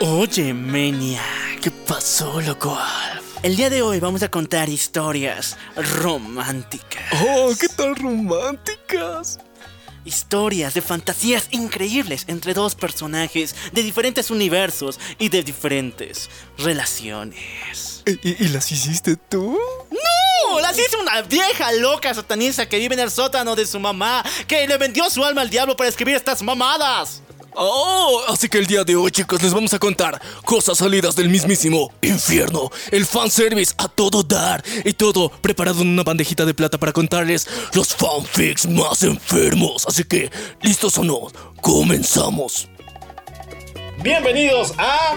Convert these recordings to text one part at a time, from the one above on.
Oye, Menia, ¿qué pasó, loco Alf? El día de hoy vamos a contar historias románticas. Oh, ¿qué tal románticas? Historias de fantasías increíbles entre dos personajes de diferentes universos y de diferentes relaciones. ¿Y, y las hiciste tú? ¡No! Las hizo una vieja loca satanista que vive en el sótano de su mamá, que le vendió su alma al diablo para escribir estas mamadas. Oh, así que el día de hoy, chicos, les vamos a contar cosas salidas del mismísimo infierno. El fanservice a todo dar y todo preparado en una bandejita de plata para contarles los fanfics más enfermos. Así que, ¿listos o no? Comenzamos. Bienvenidos a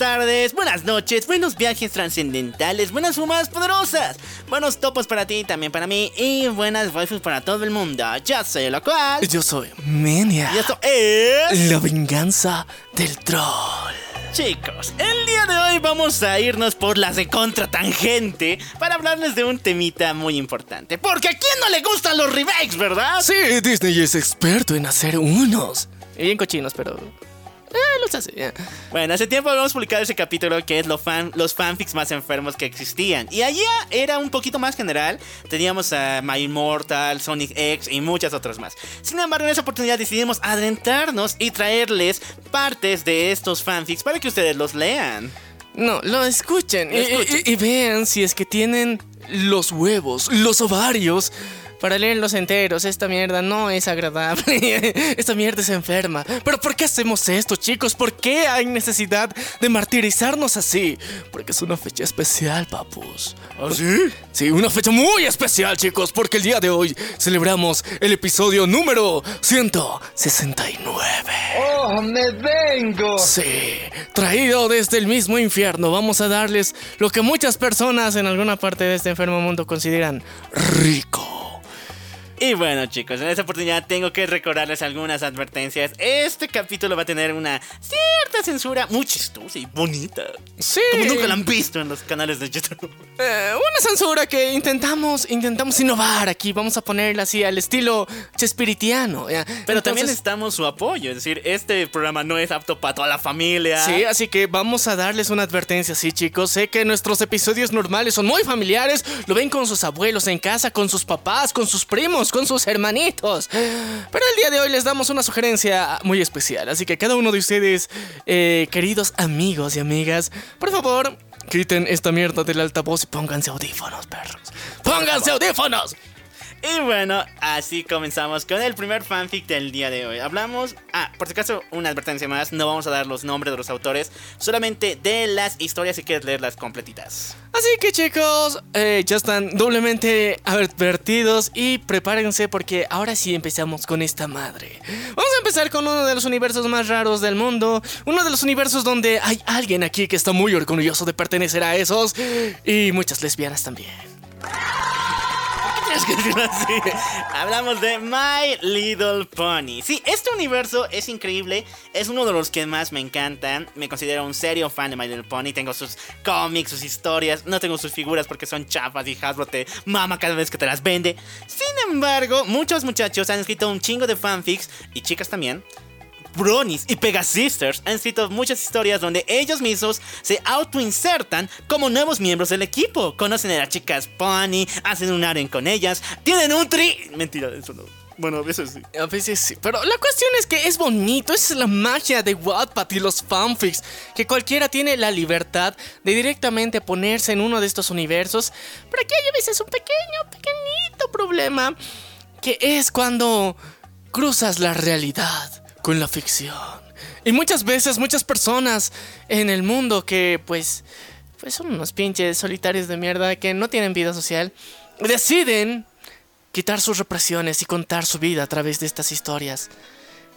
Tardes, buenas noches, buenos viajes trascendentales, buenas fumas poderosas, buenos topos para ti, también para mí y buenas waifus para todo el mundo. Yo soy lo cual Yo soy Menia. y esto es La venganza del troll. Chicos, el día de hoy vamos a irnos por las de contra tangente para hablarles de un temita muy importante. Porque a quién no le gustan los remakes, ¿verdad? Sí, Disney es experto en hacer unos. Y bien cochinos, pero. Eh, los hace. Bueno, hace tiempo habíamos publicado ese capítulo que es lo fan- los fanfics más enfermos que existían. Y allí era un poquito más general. Teníamos a My Immortal, Sonic X y muchas otras más. Sin embargo, en esa oportunidad decidimos adentrarnos y traerles partes de estos fanfics para que ustedes los lean. No, lo escuchen. Lo y- escuchen. Y, y vean si es que tienen los huevos, los ovarios. Para leerlos enteros, esta mierda no es agradable. esta mierda es enferma. Pero ¿por qué hacemos esto, chicos? ¿Por qué hay necesidad de martirizarnos así? Porque es una fecha especial, papus. ¿Ah, sí? Sí, una fecha muy especial, chicos, porque el día de hoy celebramos el episodio número 169. ¡Oh, me vengo! Sí, traído desde el mismo infierno, vamos a darles lo que muchas personas en alguna parte de este enfermo mundo consideran rico. Y bueno chicos, en esta oportunidad tengo que recordarles algunas advertencias. Este capítulo va a tener una cierta censura muy chistosa y bonita. Sí, Como nunca la han visto en los canales de YouTube. eh, una censura que intentamos, intentamos innovar aquí, vamos a ponerla así al estilo chespiritiano. ¿ya? Pero también necesitamos su apoyo. Es decir, este programa no es apto para toda la familia. Sí, así que vamos a darles una advertencia, sí, chicos. Sé que nuestros episodios normales son muy familiares. Lo ven con sus abuelos en casa, con sus papás, con sus primos, con sus hermanitos. Pero el día de hoy les damos una sugerencia muy especial. Así que cada uno de ustedes, eh, queridos amigos y amigas, por favor, quiten esta mierda del altavoz y pónganse audífonos, perros. ¡Pónganse audífonos! Y bueno, así comenzamos con el primer fanfic del día de hoy. Hablamos, ah, por si acaso, una advertencia más, no vamos a dar los nombres de los autores, solamente de las historias si quieres leerlas completitas. Así que chicos, eh, ya están doblemente advertidos y prepárense porque ahora sí empezamos con esta madre. Vamos a empezar con uno de los universos más raros del mundo, uno de los universos donde hay alguien aquí que está muy orgulloso de pertenecer a esos y muchas lesbianas también. Hablamos de My Little Pony. Sí, este universo es increíble. Es uno de los que más me encantan. Me considero un serio fan de My Little Pony. Tengo sus cómics, sus historias. No tengo sus figuras porque son chafas y Hasbro te mama cada vez que te las vende. Sin embargo, muchos muchachos han escrito un chingo de fanfics y chicas también. Bronies y Pegasisters han escrito muchas historias donde ellos mismos se autoinsertan como nuevos miembros del equipo. Conocen a las chicas Pony, hacen un aren con ellas, tienen un tri. Mentira, eso no. Bueno, a veces sí. A veces sí, pero la cuestión es que es bonito, esa es la magia de Wattpad y los fanfics, que cualquiera tiene la libertad de directamente ponerse en uno de estos universos, pero aquí hay a veces un pequeño, pequeñito problema, que es cuando cruzas la realidad con la ficción. Y muchas veces muchas personas en el mundo que pues pues son unos pinches solitarios de mierda que no tienen vida social, deciden quitar sus represiones y contar su vida a través de estas historias.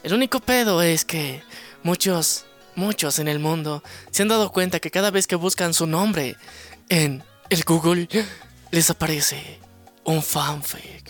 El único pedo es que muchos, muchos en el mundo se han dado cuenta que cada vez que buscan su nombre en el Google les aparece un fanfic.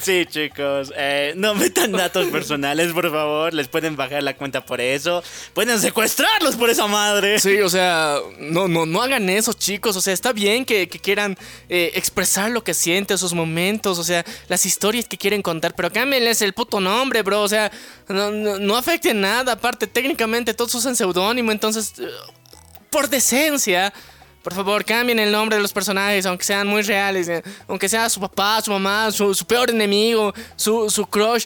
Sí, chicos, eh, no metan datos personales, por favor. Les pueden bajar la cuenta por eso. Pueden secuestrarlos por esa madre. Sí, o sea, no, no, no hagan eso, chicos. O sea, está bien que, que quieran eh, expresar lo que sienten, sus momentos, o sea, las historias que quieren contar, pero cámbienles el puto nombre, bro. O sea, no, no, no afecte nada. Aparte, técnicamente todos usan seudónimo, entonces, eh, por decencia. Por favor, cambien el nombre de los personajes, aunque sean muy reales. eh, Aunque sea su papá, su mamá, su, su peor enemigo, su, su crush.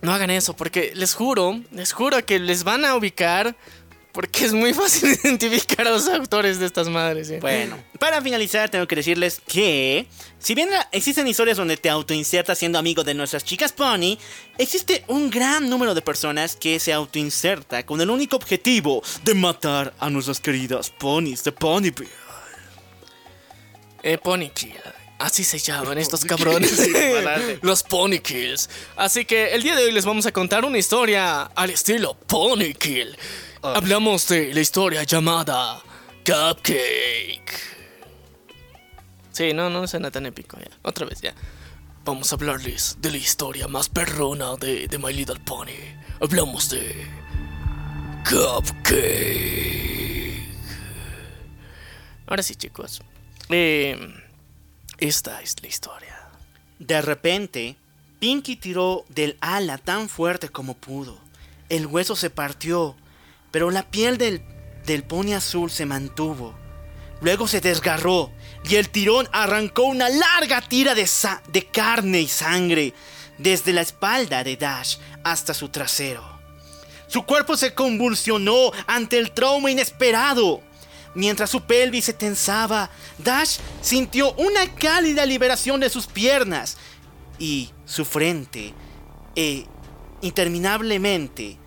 No hagan eso, porque les juro, les juro que les van a ubicar. Porque es muy fácil identificar a los autores de estas madres. eh. Bueno, para finalizar tengo que decirles que si bien existen historias donde te autoinsertas siendo amigo de nuestras chicas pony, existe un gran número de personas que se autoinserta con el único objetivo de matar a nuestras queridas ponies de Ponyville. Eh, Pony Kill. Así se llaman estos cabrones. Los Pony Kills. Así que el día de hoy les vamos a contar una historia al estilo Pony Kill. Hablamos de la historia llamada Cupcake. Sí, no, no suena tan épico ya. Otra vez ya. Vamos a hablarles de la historia más perrona de, de My Little Pony. Hablamos de Cupcake. Ahora sí, chicos. Eh, esta es la historia. De repente, Pinky tiró del ala tan fuerte como pudo. El hueso se partió, pero la piel del, del pony azul se mantuvo. Luego se desgarró y el tirón arrancó una larga tira de, de carne y sangre desde la espalda de Dash hasta su trasero. Su cuerpo se convulsionó ante el trauma inesperado. Mientras su pelvis se tensaba, Dash sintió una cálida liberación de sus piernas y su frente, e interminablemente,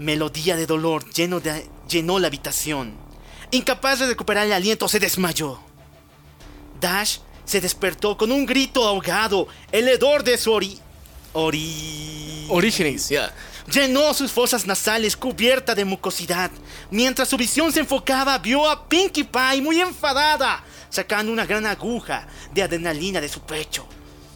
melodía de dolor lleno de- llenó la habitación. Incapaz de recuperar el aliento, se desmayó. Dash se despertó con un grito ahogado. El hedor de su ori... ori... Orígenes. Llenó sus fosas nasales cubierta de mucosidad. Mientras su visión se enfocaba, vio a Pinkie Pie muy enfadada, sacando una gran aguja de adrenalina de su pecho,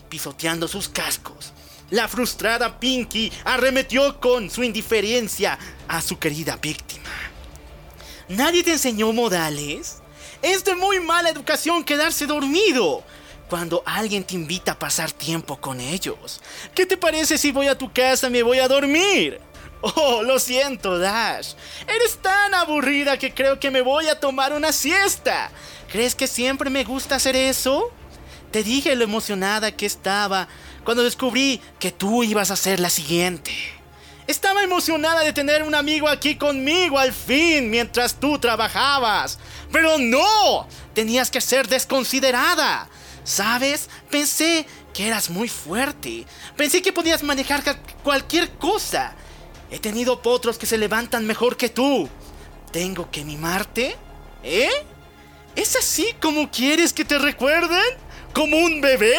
pisoteando sus cascos. La frustrada Pinkie arremetió con su indiferencia a su querida víctima. ¿Nadie te enseñó modales? Es de muy mala educación quedarse dormido cuando alguien te invita a pasar tiempo con ellos. ¿Qué te parece si voy a tu casa y me voy a dormir? Oh, lo siento, Dash. Eres tan aburrida que creo que me voy a tomar una siesta. ¿Crees que siempre me gusta hacer eso? Te dije lo emocionada que estaba cuando descubrí que tú ibas a ser la siguiente. Estaba emocionada de tener un amigo aquí conmigo al fin mientras tú trabajabas. Pero no, tenías que ser desconsiderada. ¿Sabes? Pensé que eras muy fuerte. Pensé que podías manejar cualquier cosa. He tenido potros que se levantan mejor que tú. ¿Tengo que mimarte? ¿Eh? ¿Es así como quieres que te recuerden? ¿Como un bebé?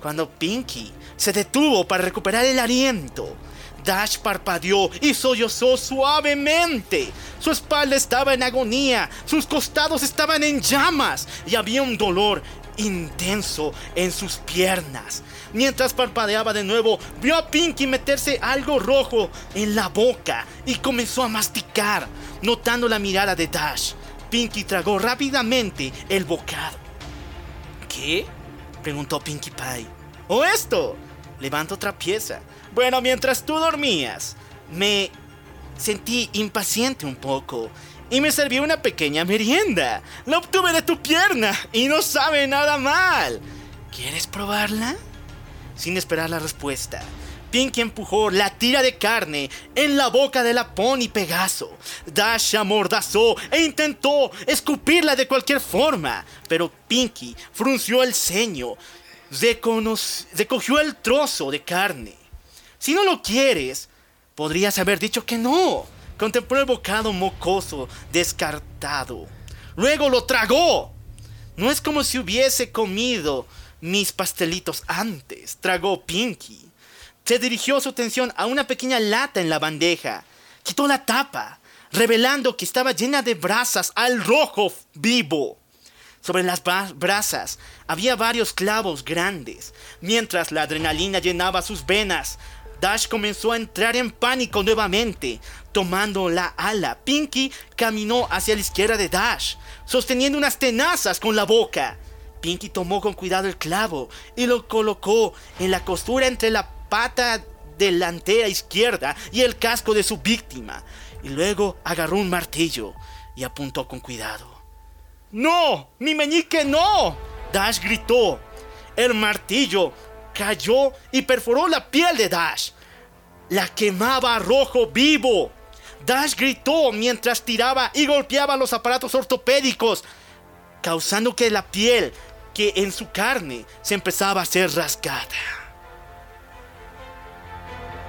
Cuando Pinky se detuvo para recuperar el aliento, Dash parpadeó y sollozó suavemente. Su espalda estaba en agonía, sus costados estaban en llamas y había un dolor intenso en sus piernas. Mientras parpadeaba de nuevo, vio a Pinky meterse algo rojo en la boca y comenzó a masticar, notando la mirada de Dash. Pinky tragó rápidamente el bocado. ¿Qué? Preguntó Pinkie Pie. ¿O esto? Levanta otra pieza. Bueno, mientras tú dormías, me sentí impaciente un poco y me serví una pequeña merienda. La obtuve de tu pierna y no sabe nada mal. ¿Quieres probarla? Sin esperar la respuesta, Pinky empujó la tira de carne en la boca de la pony Pegaso. Dash amordazó e intentó escupirla de cualquier forma, pero Pinky frunció el ceño, recogió el trozo de carne. Si no lo quieres, podrías haber dicho que no. Contempló el bocado mocoso descartado. Luego lo tragó. No es como si hubiese comido mis pastelitos antes, tragó Pinky. Se dirigió su atención a una pequeña lata en la bandeja. Quitó la tapa, revelando que estaba llena de brasas al rojo vivo. Sobre las bra- brasas había varios clavos grandes. Mientras la adrenalina llenaba sus venas, Dash comenzó a entrar en pánico nuevamente. Tomando la ala, Pinky caminó hacia la izquierda de Dash, sosteniendo unas tenazas con la boca. Pinky tomó con cuidado el clavo y lo colocó en la costura entre la pata delantera izquierda y el casco de su víctima. Y luego agarró un martillo y apuntó con cuidado. ¡No! ¡Mi meñique no! Dash gritó. El martillo cayó y perforó la piel de Dash. La quemaba rojo vivo. Dash gritó mientras tiraba y golpeaba los aparatos ortopédicos, causando que la piel que en su carne se empezaba a ser rasgada.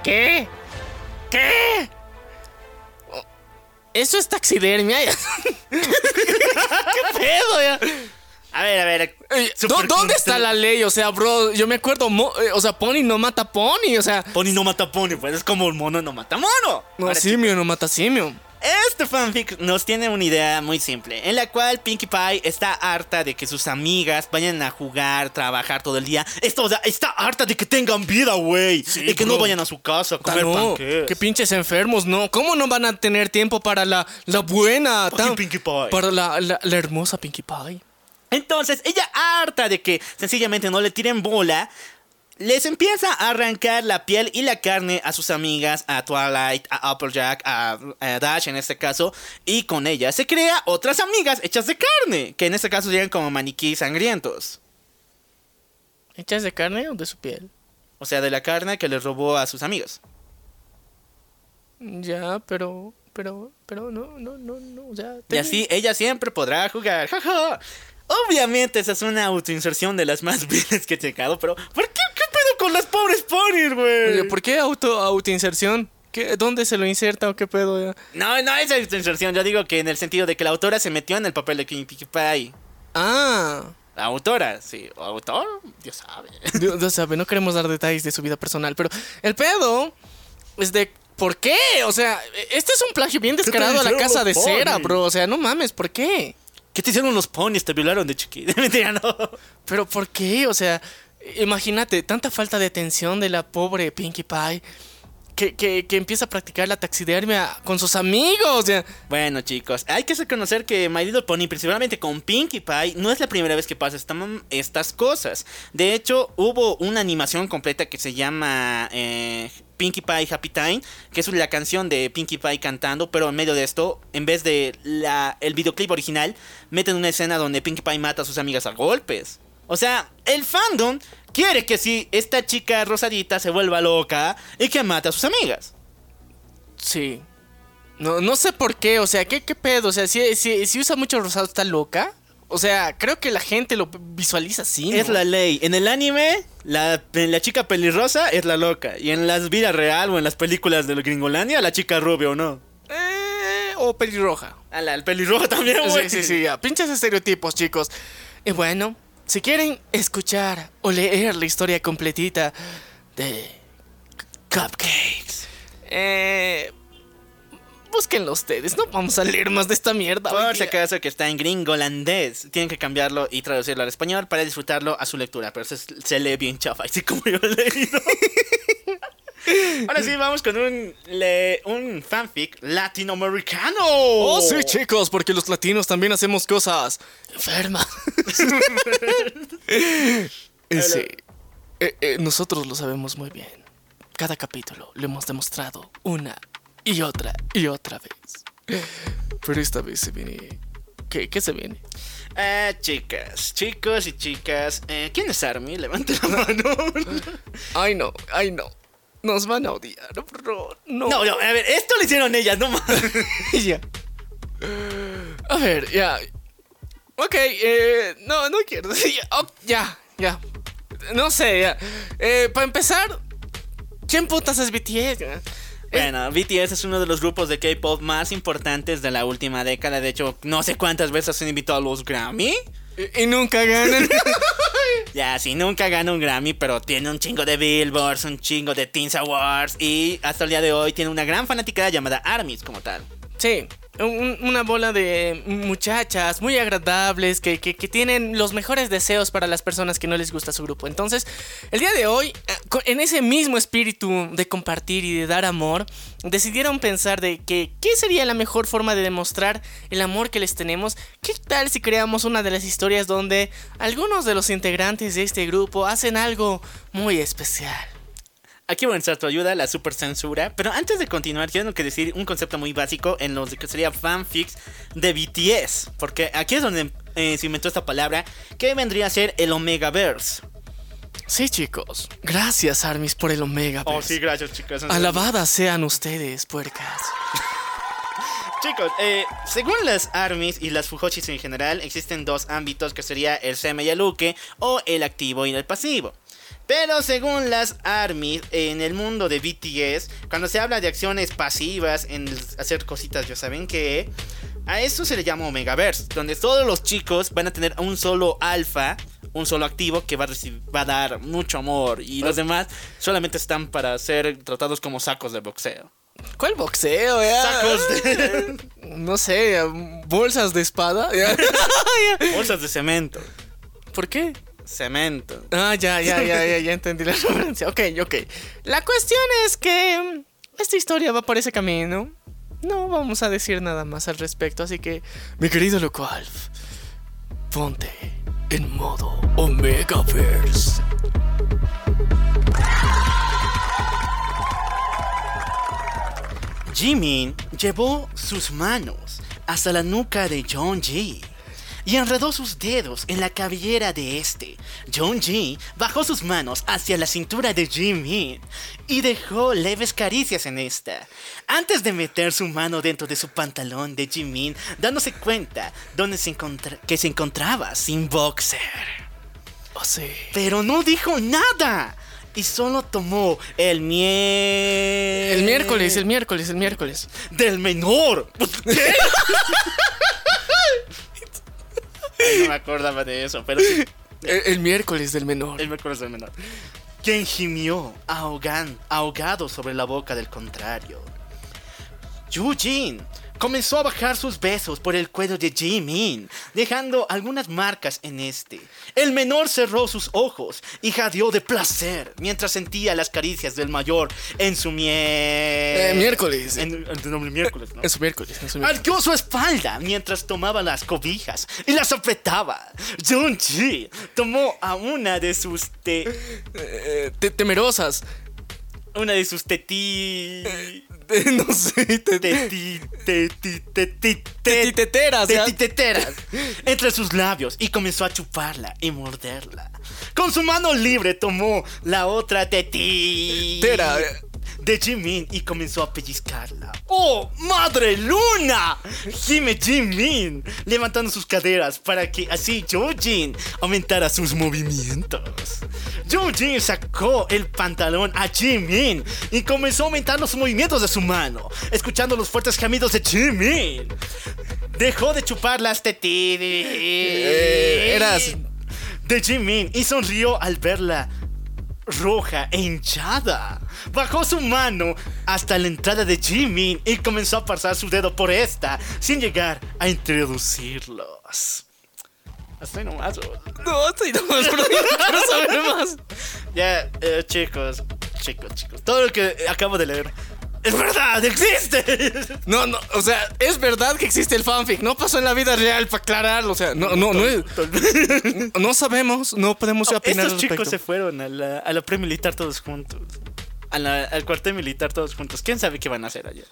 ¿Qué? ¿Qué? Eso es taxidermia. ¿Qué pedo ya? A ver, a ver. ¿dó- ¿Dónde está la ley? O sea, bro, yo me acuerdo, eh, o sea, Pony no mata Pony, o sea, Pony no mata pony, pues es como el mono no mata mono. no, Ahora, simio no mata simio. Este fanfic nos tiene una idea muy simple, en la cual Pinkie Pie está harta de que sus amigas vayan a jugar, trabajar todo el día. Esto, o sea, está harta de que tengan vida, güey. y que no vayan a su casa a comer no, panqueques. qué pinches enfermos, no. ¿Cómo no van a tener tiempo para la, la buena? Pinkie Pie. Para la, la- la hermosa Pinkie Pie. Entonces, ella harta de que sencillamente no le tiren bola, les empieza a arrancar la piel y la carne a sus amigas, a Twilight, a Applejack, a, a Dash en este caso, y con ella se crea otras amigas hechas de carne, que en este caso llegan como maniquí sangrientos. ¿Hechas de carne o de su piel? O sea, de la carne que les robó a sus amigos. Ya, pero, pero, pero no, no, no, no, sea. Y así ella siempre podrá jugar. Obviamente esa es una autoinserción de las más viles que he checado, pero ¿por con las pobres ponies, güey? Oye, ¿por qué auto, autoinserción? ¿Qué, ¿Dónde se lo inserta o qué pedo? ya? No, no es autoinserción, yo digo que en el sentido de que la autora se metió en el papel de Pinkie Pie. Ah, La autora, sí. ¿O autor? Dios sabe. Dios, Dios sabe, no queremos dar detalles de su vida personal, pero el pedo es de ¿por qué? O sea, este es un plagio bien descarado a la casa de cera, bro. O sea, no mames, ¿por qué? ¿Qué te hicieron los ponies? ¿Te violaron de chiquita? Mentira, no. Pero ¿por qué? O sea, imagínate, tanta falta de atención de la pobre Pinkie Pie que, que, empieza a practicar la taxidermia con sus amigos. Bueno, chicos, hay que reconocer que My Little Pony, principalmente con Pinkie Pie, no es la primera vez que pasa esta- estas cosas. De hecho, hubo una animación completa que se llama eh, Pinkie Pie Happy Time, que es la canción de Pinkie Pie cantando, pero en medio de esto, en vez de la, el videoclip original, meten una escena donde Pinkie Pie mata a sus amigas a golpes. O sea, el fandom quiere que si esta chica rosadita se vuelva loca y que mate a sus amigas. sí. No, no sé por qué, o sea, ¿qué, qué pedo? O sea, si, si, si usa mucho rosado, ¿está loca? O sea, creo que la gente lo visualiza así. ¿no? Es la ley. En el anime, la, la chica pelirrosa es la loca. Y en las vidas real o en las películas de Gringolandia, la chica rubia o no. Eh, o pelirroja. A la, el pelirrojo también, güey. Sí, sí, sí, ya. Pinches estereotipos, chicos. Y bueno, si quieren escuchar o leer la historia completita de Cupcakes, eh, búsquenlo ustedes. No vamos a leer más de esta mierda. Por si acaso que está en gringolandés, tienen que cambiarlo y traducirlo al español para disfrutarlo a su lectura. Pero se, se lee bien chafa, así como yo lo he leído. Ahora sí, vamos con un, le- un fanfic latinoamericano. Oh, sí, chicos, porque los latinos también hacemos cosas enfermas. Sí, Eh, eh, nosotros lo sabemos muy bien. Cada capítulo lo hemos demostrado una y otra y otra vez. Pero esta vez se viene... ¿Qué, qué se viene? Eh, chicas, chicos y chicas, eh, ¿quién es Army? Levante la mano. Ay, no, ay, no. Nos van a odiar, bro. No. No, no, a ver, esto lo hicieron ellas, no más. ya. A ver, ya. Ok, eh, no, no quiero oh, ya, ya. No sé, ya. Eh, para empezar, ¿quién putas es BTS? Bueno, BTS es uno de los grupos de K-pop más importantes de la última década. De hecho, no sé cuántas veces han invitado a los Grammy. Y, y nunca ganan. Ya, sí, nunca gana un Grammy, pero tiene un chingo de Billboards, un chingo de Teens Awards y hasta el día de hoy tiene una gran fanática llamada Armis como tal. Sí, un- una bola de muchachas muy agradables que, que- que tienen los mejores deseos para las personas que no les gusta su grupo. Entonces, el día de hoy, eh, en ese mismo espíritu de compartir y de dar amor, decidieron pensar de que qué sería la mejor forma de demostrar el amor que les tenemos. ¿Qué tal si creamos una de las historias donde algunos de los integrantes de este grupo hacen algo muy especial? Aquí voy a necesitar tu ayuda, la super censura. Pero antes de continuar, quiero que decir un concepto muy básico en lo que sería fanfics de BTS. Porque aquí es donde eh, se inventó esta palabra, que vendría a ser el Omegaverse. Sí, chicos. Gracias, Armis, por el Omega. Oh, sí, gracias, chicos. Alabadas sean ustedes, puercas. Chicos, eh, según las ARMYs y las Fujoshis en general, existen dos ámbitos que sería el Seme y el Uke, o el activo y el pasivo. Pero según las ARMYs, en el mundo de BTS, cuando se habla de acciones pasivas, en hacer cositas, ya saben que a eso se le llama Omegaverse, donde todos los chicos van a tener un solo alfa, un solo activo que va a, recib- va a dar mucho amor y los demás solamente están para ser tratados como sacos de boxeo. ¿Cuál boxeo, ya? Sacos de No sé, bolsas de espada. ya. bolsas de cemento. ¿Por qué? Cemento. Ah, ya, ya, ya, ya, ya entendí la referencia. Ok, ok. La cuestión es que mm, esta historia va por ese camino. No vamos a decir nada más al respecto, así que, mi querido Loco Alf, ponte en modo Omegaverse. Jimin llevó sus manos hasta la nuca de Ji y enredó sus dedos en la cabellera de este. Ji bajó sus manos hacia la cintura de Jimin y dejó leves caricias en esta, antes de meter su mano dentro de su pantalón de Jimin, dándose cuenta donde se que se encontraba sin boxer. Oh, sí. Pero no dijo nada. Y solo tomó el miel. El miércoles, el miércoles, el miércoles. Del menor. ¿Qué? No me acordaba de eso, pero sí. El, el miércoles del menor. El miércoles del menor. Quien gimió ahogan- ahogado sobre la boca del contrario. Yujin comenzó a bajar sus besos por el cuello de Jimin, dejando algunas marcas en este. El menor cerró sus ojos y jadeó de placer mientras sentía las caricias del mayor en su miel. Eh, miércoles. En, en- no, miércoles, ¿no? Es su miércoles, es su miércoles. Arqueó su espalda mientras tomaba las cobijas y las apretaba. Junji tomó a una de sus te, Eh, te- temerosas. una de sus tetí no sé, tetiteteras entre sus labios y comenzó a chuparla y morderla. Con su mano libre tomó la otra teti Tera. De Jimin y comenzó a pellizcarla. ¡Oh, madre luna! Gime Jimin, levantando sus caderas para que así Jojin aumentara sus movimientos. Jojin sacó el pantalón a Jimin y comenzó a aumentar los movimientos de su mano, escuchando los fuertes gemidos de Jimin. Dejó de chupar las tetis. Eh, eras- de Jimin y sonrió al verla roja e hinchada. Bajó su mano hasta la entrada de Jimin y comenzó a pasar su dedo por esta sin llegar a introducirlos. Hasta ahí nomás. No, estoy nomás, pero no quiero saber más. Ya, eh, chicos, chicos, chicos. Todo lo que acabo de leer es verdad, existe. No, no, o sea, es verdad que existe el fanfic. No pasó en la vida real para aclararlo. O sea, no, no, no es. No sabemos, no podemos opinar Estos chicos se respecto. fueron a la, a la pre-militar todos juntos. A la- al cuartel militar todos juntos. ¿Quién sabe qué van a hacer allá?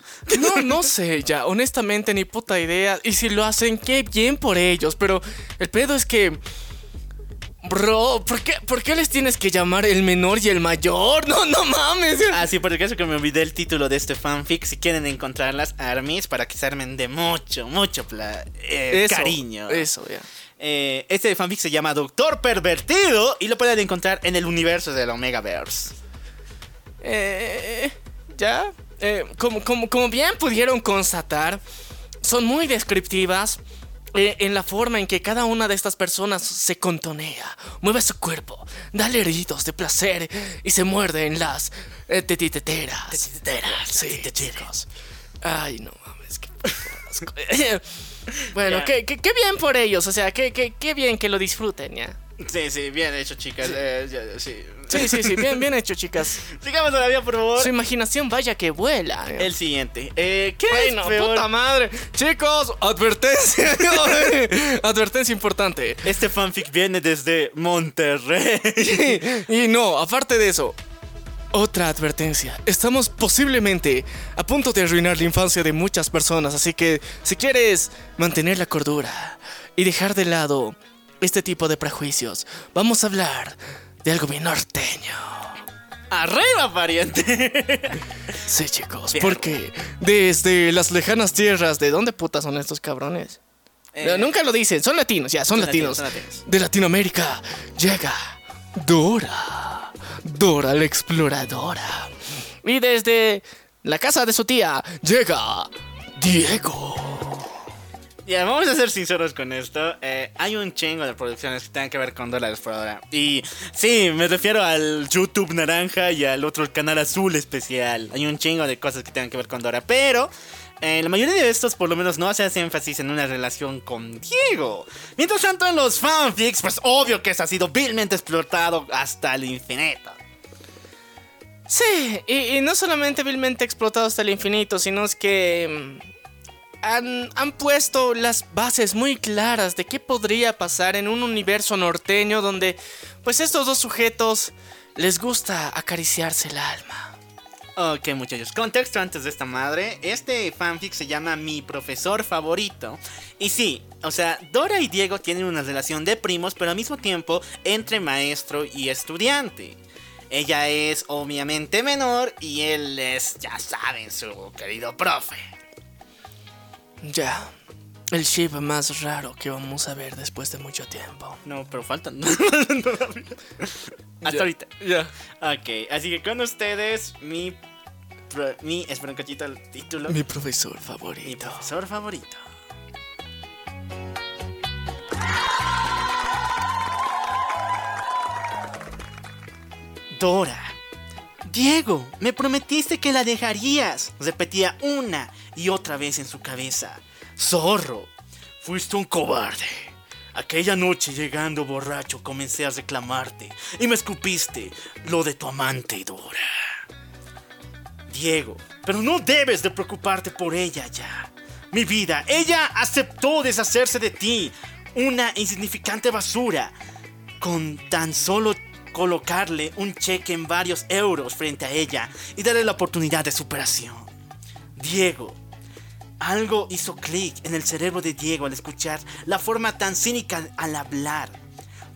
No, no sé, ya, honestamente, ni puta idea. Y si lo hacen, qué bien por ellos. Pero el pedo es que. Bro, ¿por qué, ¿por qué les tienes que llamar el menor y el mayor? No, no mames. Ah, sí, por el caso que me olvidé el título de este fanfic. Si quieren encontrar las armies para que se armen de mucho, mucho pla- eh, Eso, cariño. Eso, ya. Eh, este fanfic se llama Doctor Pervertido y lo pueden encontrar en el universo del Omegaverse. Eh, ya. Eh, como, como, como bien pudieron constatar, son muy descriptivas. Eh, en la forma en que cada una de estas personas se contonea, mueve su cuerpo, da alaridos de placer y se muerde en las eh, tetiteteras. Tetiteteras, Sí, chicos. Ay, no mames, qué. Bueno, Ya. qué, qué- qué bien por ellos, o sea, qué, qué- qué bien que lo disfruten, ¿ya? Sí, sí, bien hecho, chicas. eh, ya, sí. Sí, sí, sí, bien, bien hecho, chicas. Sigamos todavía, por favor. Su imaginación vaya que vuela. El siguiente. Eh, ¿Qué Bueno, es peor? puta madre. Chicos, advertencia. advertencia importante. Este fanfic viene desde Monterrey. Y no, aparte de eso, otra advertencia. Estamos posiblemente a punto de arruinar la infancia de muchas personas, así que si quieres mantener la cordura y dejar de lado este tipo de prejuicios, vamos a hablar de algo bien norteño. Arriba, pariente. Sí, chicos, Bien. porque desde las lejanas tierras, ¿de dónde putas son estos cabrones? Eh, Nunca lo dicen, son latinos, ya, son, son latinos. latinos, son latinos. De Latinoamérica llega Dora. Dora la exploradora. Y desde la casa de su tía llega Diego. Ya, vamos a ser sinceros con esto. Eh, hay un chingo de producciones que tengan que ver con Dora la Exploradora. Y sí, me refiero al YouTube Naranja y al otro canal azul especial. Hay un chingo de cosas que tengan que ver con Dora. Pero eh, la mayoría de estos, por lo menos, no hace énfasis en una relación con Diego. Mientras tanto, en los fanfics, pues obvio que eso ha sido vilmente explotado hasta el infinito. Sí, y, y no solamente vilmente explotado hasta el infinito, sino es que mm, han, puesto las bases muy claras de qué podría pasar en un universo norteño donde pues estos dos sujetos les gusta acariciarse el alma. Ok, muchachos, contexto antes de esta madre. Este fanfic se llama Mi profesor favorito. Y sí, o sea, Dora y Diego tienen una relación de primos, pero al mismo tiempo entre maestro y estudiante. Ella es obviamente menor y él es, ya saben, su querido profe. Ya, el ship más raro que vamos a ver después de mucho tiempo. No, pero faltan. Hasta Ya, ahorita. Ya. Ok, así que con ustedes, mi. pro- mi espera un cachito el título. Mi profesor Mi favorito. profesor favorito. Dora. Diego, me prometiste que la dejarías. Repetía una y otra vez en su cabeza. Zorro, fuiste un cobarde. Aquella noche llegando borracho comencé a reclamarte y me escupiste lo de tu amante Dora. Diego, pero no debes de preocuparte por ella ya. Mi vida, ella aceptó deshacerse de ti, una insignificante basura, con tan solo colocarle un cheque en varios euros frente a ella y darle la oportunidad de superación. Diego, algo hizo clic en el cerebro de Diego al escuchar la forma tan cínica al hablar.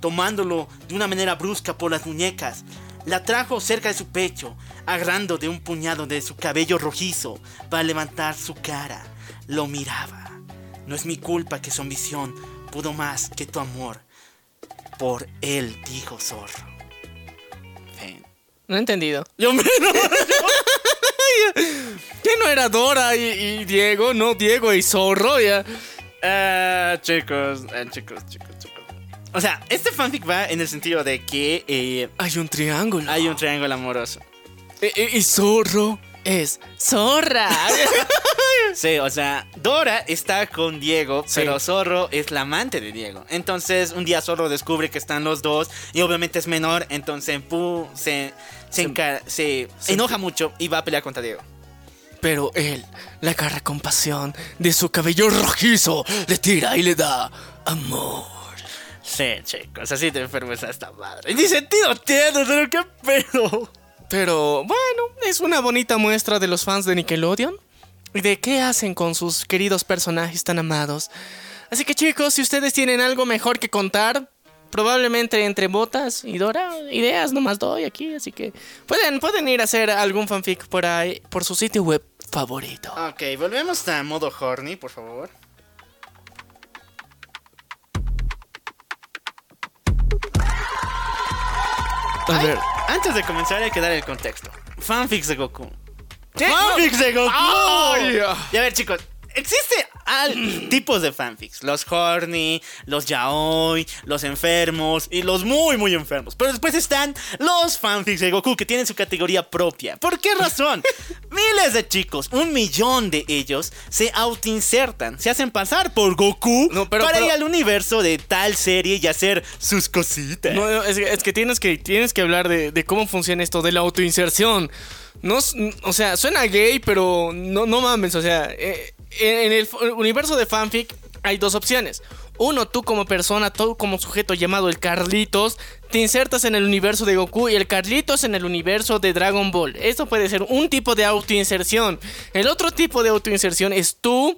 Tomándolo de una manera brusca por las muñecas, la trajo cerca de su pecho, agarrando de un puñado de su cabello rojizo para levantar su cara. Lo miraba. No es mi culpa que su ambición pudo más que tu amor. Por él, dijo Zorro. No he entendido. Yo menos. ¿Qué no era Dora y, y Diego? No, Diego y Zorro, ya. Ah, chicos, ah, chicos, chicos, chicos. O sea, este fanfic va en el sentido de que eh, Hay un triángulo. hay un triángulo amoroso. Y Zorro es Zorra. Sí, o sea, Dora está con Diego, Sí. pero Zorro es la amante de Diego. Entonces, un día Zorro descubre que están los dos y obviamente es menor, entonces pu, se, se, enoja mucho y va a pelear contra Diego. Pero él la agarra con pasión de su cabello rojizo, le tira y le da amor. Sí, chicos, así te enfermes a esta madre. Ni sentido tiene, pero qué pedo. Pero bueno, es una bonita muestra de los fans de Nickelodeon y de qué hacen con sus queridos personajes tan amados. Así que chicos, si ustedes tienen algo mejor que contar, probablemente entre Botas y Dora, ideas nomás doy aquí, así que pueden, pueden ir a hacer algún fanfic por ahí, por su sitio web favorito. Ok, volvemos a modo horny, por favor. A ver. Antes de comenzar hay que dar el contexto. Fanfics de Goku. ¿Qué? Fanfics de Goku. Ay. Y a ver, chicos. Existe al- tipos de fanfics. Los horny, los yaoi, los enfermos y los muy, muy enfermos. Pero después están los fanfics de Goku que tienen su categoría propia. ¿Por qué razón? Miles de chicos, un millón de ellos, se autoinsertan, se hacen pasar por Goku No, pero- para pero- ir al universo de tal serie y hacer sus cositas. No, no, es, que- es que tienes que tienes que hablar de, de cómo funciona esto de la autoinserción. No, o sea, suena gay, pero no, no mames. O sea, eh, en el universo de fanfic hay dos opciones. Uno, tú como persona, tú como sujeto llamado el Carlitos, te insertas en el universo de Goku y el Carlitos en el universo de Dragon Ball. Esto puede ser un tipo de autoinserción. El otro tipo de autoinserción es tú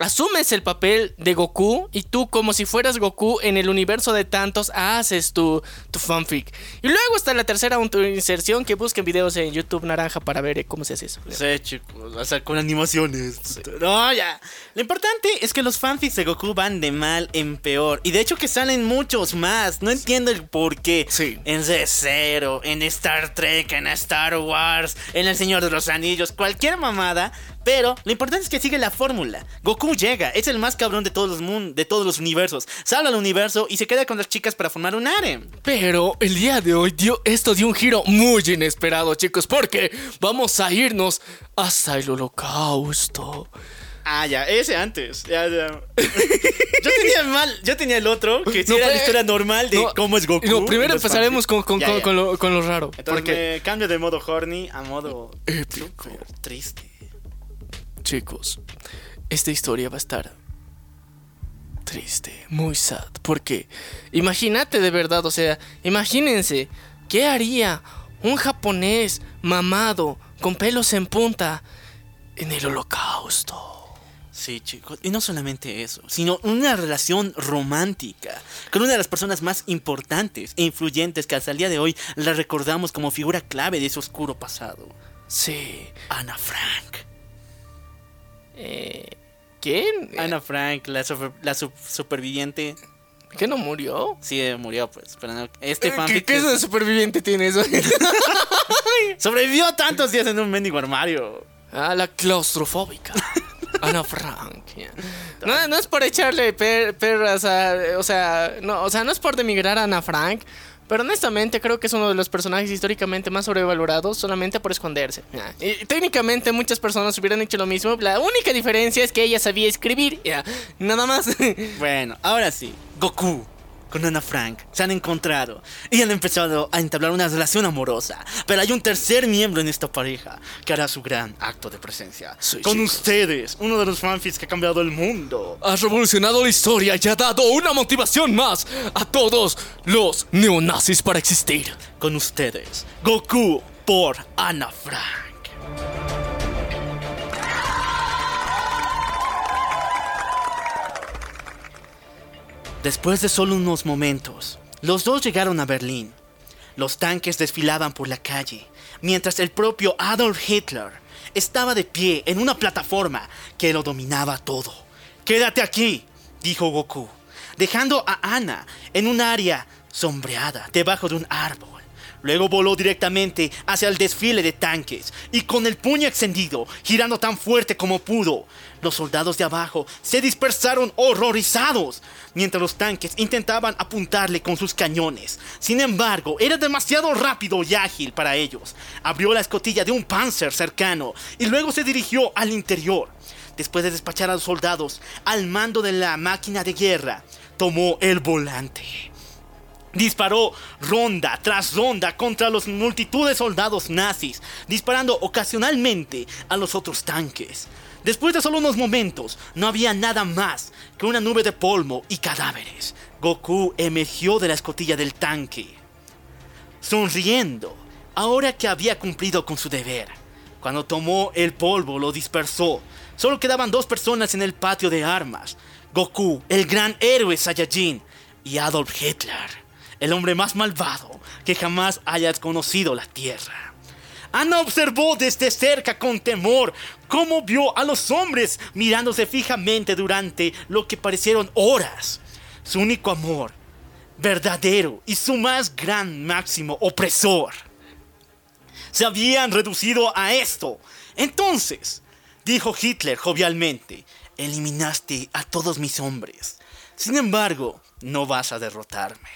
asumes el papel de Goku y tú como si fueras Goku en el universo de tantos haces tu, tu fanfic. Y luego está la tercera inserción que busquen videos en YouTube naranja para ver eh, cómo se hace eso. Sí, chicos, o sea, con animaciones. No, ya. Lo importante es que los fanfics de Goku van de mal en peor. Y de hecho que salen muchos más. No entiendo el por qué. Sí. En Z0, en Star Trek, en Star Wars, en El Señor de los Anillos, cualquier mamada. Pero lo importante es que sigue la fórmula. Goku llega, es el más cabrón de todos los mun- de todos los universos. Salva al universo y se queda con las chicas para formar un harem. Pero el día de hoy dio, esto dio un giro muy inesperado chicos porque vamos a irnos hasta el holocausto. Ah, ya, ese antes. Ya, ya. Yo tenía mal, yo tenía el otro, que sí No, era la historia normal de no, cómo es Goku. No, primero empezaremos con, Ya, lo, con lo raro. Entonces porque, me cambio de modo horny a modo Épico. triste. Chicos, esta historia va a estar triste, muy sad. Porque imagínate de verdad, o sea, imagínense, ¿qué haría un japonés mamado con pelos en punta en el holocausto? Sí, chicos. Y no solamente eso, sino una relación romántica con una de las personas más importantes e influyentes que hasta el día de hoy la recordamos como figura clave de ese oscuro pasado. Sí. Ana Frank. Eh, ¿Quién? Ana Frank, la, super- la su- superviviente. ¿Qué no murió? Sí, eh, murió, pues. Pero no, este ¿Qué, fanfic qué es- de superviviente tiene eso? sobrevivió tantos días en un mendigo armario. Ah, la claustrofóbica. Ana Frank. no es por echarle per- perras a. O sea, no, o sea, no es por demigrar a Ana Frank. Pero honestamente creo que es uno de los personajes históricamente más sobrevalorados solamente por esconderse. Y técnicamente muchas personas hubieran hecho lo mismo. La única diferencia es que ella sabía escribir. Nada más. Bueno, ahora sí, Goku con Ana Frank se han encontrado y han empezado a entablar una relación amorosa. Pero hay un tercer miembro en esta pareja que hará su gran acto de presencia. Sí, con chicos. ustedes, uno de los fanfics que ha cambiado el mundo. Has revolucionado la historia y ha dado una motivación más a todos los neonazis para existir. Con ustedes, Goku por Ana Frank. Después de solo unos momentos, los dos llegaron a Berlín. Los tanques desfilaban por la calle, mientras el propio Adolf Hitler estaba de pie en una plataforma que lo dominaba todo. Quédate aquí, dijo Goku, dejando a Ana en un área sombreada debajo de un árbol. Luego voló directamente hacia el desfile de tanques y con el puño extendido, girando tan fuerte como pudo, los soldados de abajo se dispersaron horrorizados mientras los tanques intentaban apuntarle con sus cañones. Sin embargo, era demasiado rápido y ágil para ellos. Abrió la escotilla de un panzer cercano y luego se dirigió al interior. Después de despachar a los soldados al mando de la máquina de guerra, tomó el volante. Disparó ronda tras ronda contra los multitud de soldados nazis, disparando ocasionalmente a los otros tanques. Después de solo unos momentos, no había nada más que una nube de polvo y cadáveres. Goku emergió de la escotilla del tanque, sonriendo, ahora que había cumplido con su deber. Cuando tomó el polvo, lo dispersó. Solo quedaban dos personas en el patio de armas. Goku, el gran héroe Saiyajin, y Adolf Hitler, el hombre más malvado que jamás hayas conocido la Tierra. Ana observó desde cerca con temor cómo vio a los hombres mirándose fijamente durante lo que parecieron horas. Su único amor, verdadero y su más gran máximo opresor. Se habían reducido a esto. Entonces, dijo Hitler jovialmente, eliminaste a todos mis hombres. Sin embargo, no vas a derrotarme.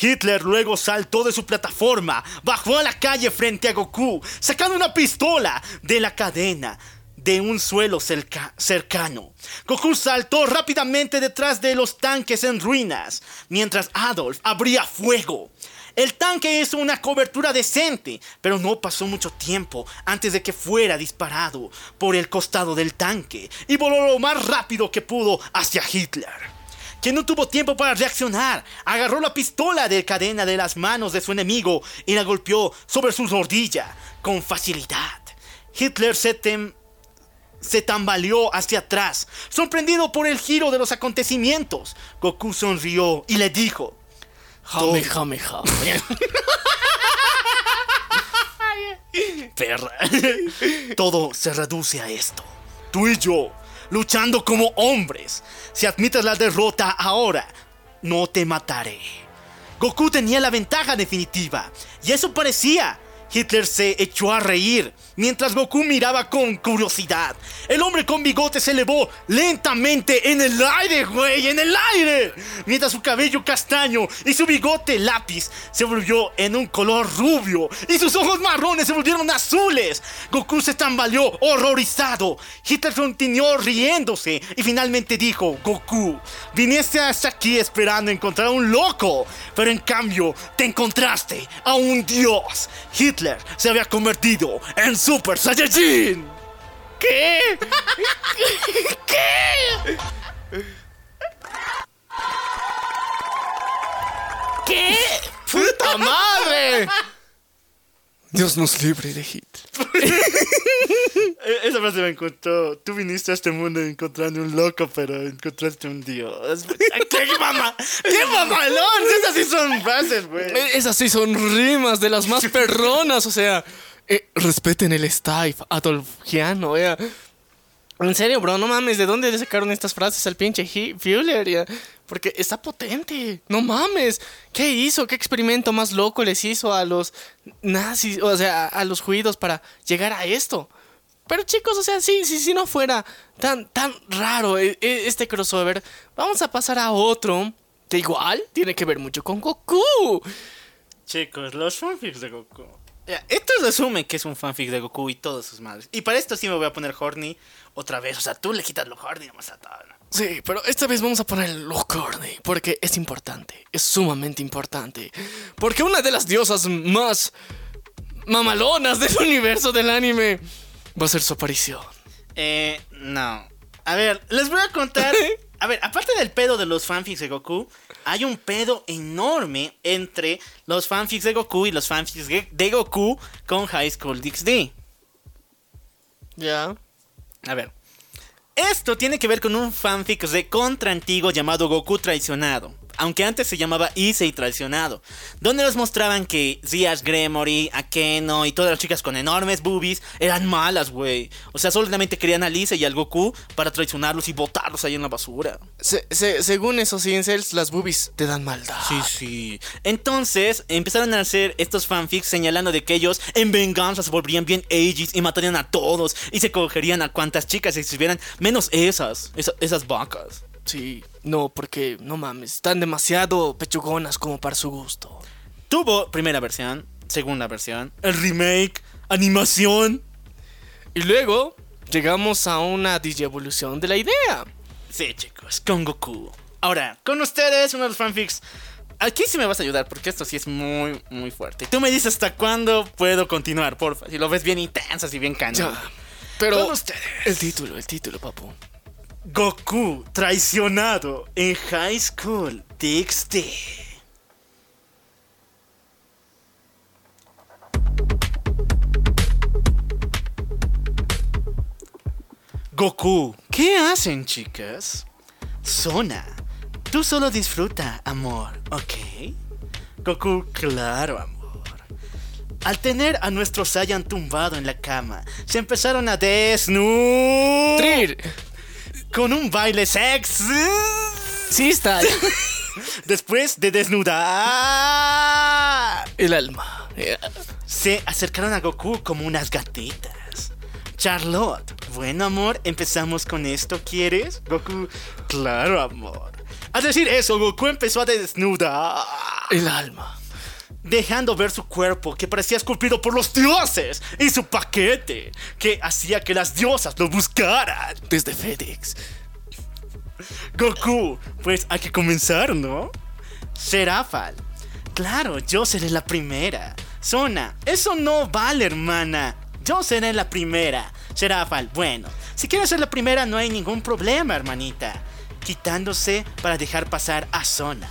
Hitler luego saltó de su plataforma, bajó a la calle frente a Goku, sacando una pistola de la cadena de un suelo cerca- cercano. Goku saltó rápidamente detrás de los tanques en ruinas, mientras Adolf abría fuego. El tanque hizo una cobertura decente, pero no pasó mucho tiempo antes de que fuera disparado por el costado del tanque y voló lo más rápido que pudo hacia Hitler quien no tuvo tiempo para reaccionar, agarró la pistola de cadena de las manos de su enemigo y la golpeó sobre su rodilla con facilidad. Hitler se, tem- se tambaleó hacia atrás, sorprendido por el giro de los acontecimientos. Goku sonrió y le dijo, Jame, jame, jame. perra. Todo se reduce a esto. Tú y yo, luchando como hombres. Si admites la derrota ahora, no te mataré. Goku tenía la ventaja definitiva, y eso parecía. Hitler se echó a reír mientras Goku miraba con curiosidad. El hombre con bigote se elevó lentamente en el aire, güey, en el aire. Mientras su cabello castaño y su bigote lápiz se volvió en un color rubio y sus ojos marrones se volvieron azules. Goku se tambaleó horrorizado. Hitler continuó riéndose y finalmente dijo, Goku, viniste hasta aquí esperando encontrar a un loco, pero en cambio te encontraste a un dios. Hitler se había convertido en Super Saiyajin. ¿Qué? ¿Qué? ¿Qué? ¡Puta madre! Dios nos libre de. E- Esa frase me encontró. Tú viniste a este mundo encontrando un loco, pero encontraste un dios. ¡Qué mamá! ¡Qué mamalón! Esas sí son frases, güey. Esas sí son rimas de las más perronas, o sea. Eh, respeten el Stife, Adolfiano, ya. En serio, bro, no mames, ¿de dónde le sacaron estas frases al pinche Hi- Fuller? Porque está potente, no mames. ¿Qué hizo? ¿Qué experimento más loco les hizo a los nazis, o sea, a los judíos para llegar a esto? Pero chicos, o sea, sí, sí, si no fuera tan, tan raro eh, eh, este crossover, vamos a pasar a otro que igual tiene que ver mucho con Goku. Chicos, los fanfics de Goku. Esto resume que es un fanfic de Goku y todas sus madres. Y para esto sí me voy a poner horny otra vez. O sea, tú le quitas lo horny nomás a todo. Sí, pero esta vez vamos a ponerlo corny, porque es importante, es sumamente importante. Porque una de las diosas más mamalonas del universo del anime va a ser su aparición. Eh, no. A ver, les voy a contar. A ver, aparte del pedo de los fanfics de Goku, hay un pedo enorme entre los fanfics de Goku y los fanfics de Goku con High School DxD. Ya. A ver. Esto tiene que ver con un fanfic de contra antiguo llamado Goku Traicionado. Aunque antes se llamaba Issei Traicionado. Donde nos mostraban que Ziash Gremory, Akeno y todas las chicas con enormes boobies eran malas, güey. O sea, solamente querían a Lisa y al Goku para traicionarlos y botarlos ahí en la basura. Se- se- según esos incels, las boobies te dan maldad. Sí, sí. Entonces empezaron a hacer estos fanfics señalando de que ellos en venganza se volverían bien ages y matarían a todos y se cogerían a cuantas chicas estuvieran, menos esas, esa- esas vacas. Sí, no, porque no mames, están demasiado pechugonas como para su gusto. Tuvo primera versión, segunda versión, el remake, animación. Y luego llegamos a una digievolución de la idea. Sí, chicos, con Goku. Ahora, con ustedes, uno de los fanfics. Aquí sí me vas a ayudar porque esto sí es muy, muy fuerte. Tú me dices hasta cuándo puedo continuar, porfa. Si lo ves bien intenso, así bien cañón. Pero Con ustedes. el título, el título, papu. Goku traicionado en High School DxD. Goku, ¿qué hacen, chicas? Zona, tú solo disfruta, amor, ¿ok? Goku, claro, amor. Al tener a nuestro Saiyan tumbado en la cama, se empezaron a desnudar con un baile está Después de desnudar, el alma. Se acercaron a Goku como unas gatitas. Charlotte Bueno, amor, empezamos con esto, ¿quieres? Goku, claro, amor. Al decir eso, Goku empezó a desnudar, El alma. Dejando ver su cuerpo que parecía esculpido por los dioses y su paquete que hacía que las diosas lo buscaran. Desde FedEx. Goku, pues hay que comenzar, ¿no? Serafal. Claro, yo seré la primera. Zona, eso no vale, hermana. Yo seré la primera. Serafal, bueno, si quieres ser la primera no hay ningún problema, hermanita. Quitándose para dejar pasar a Zona.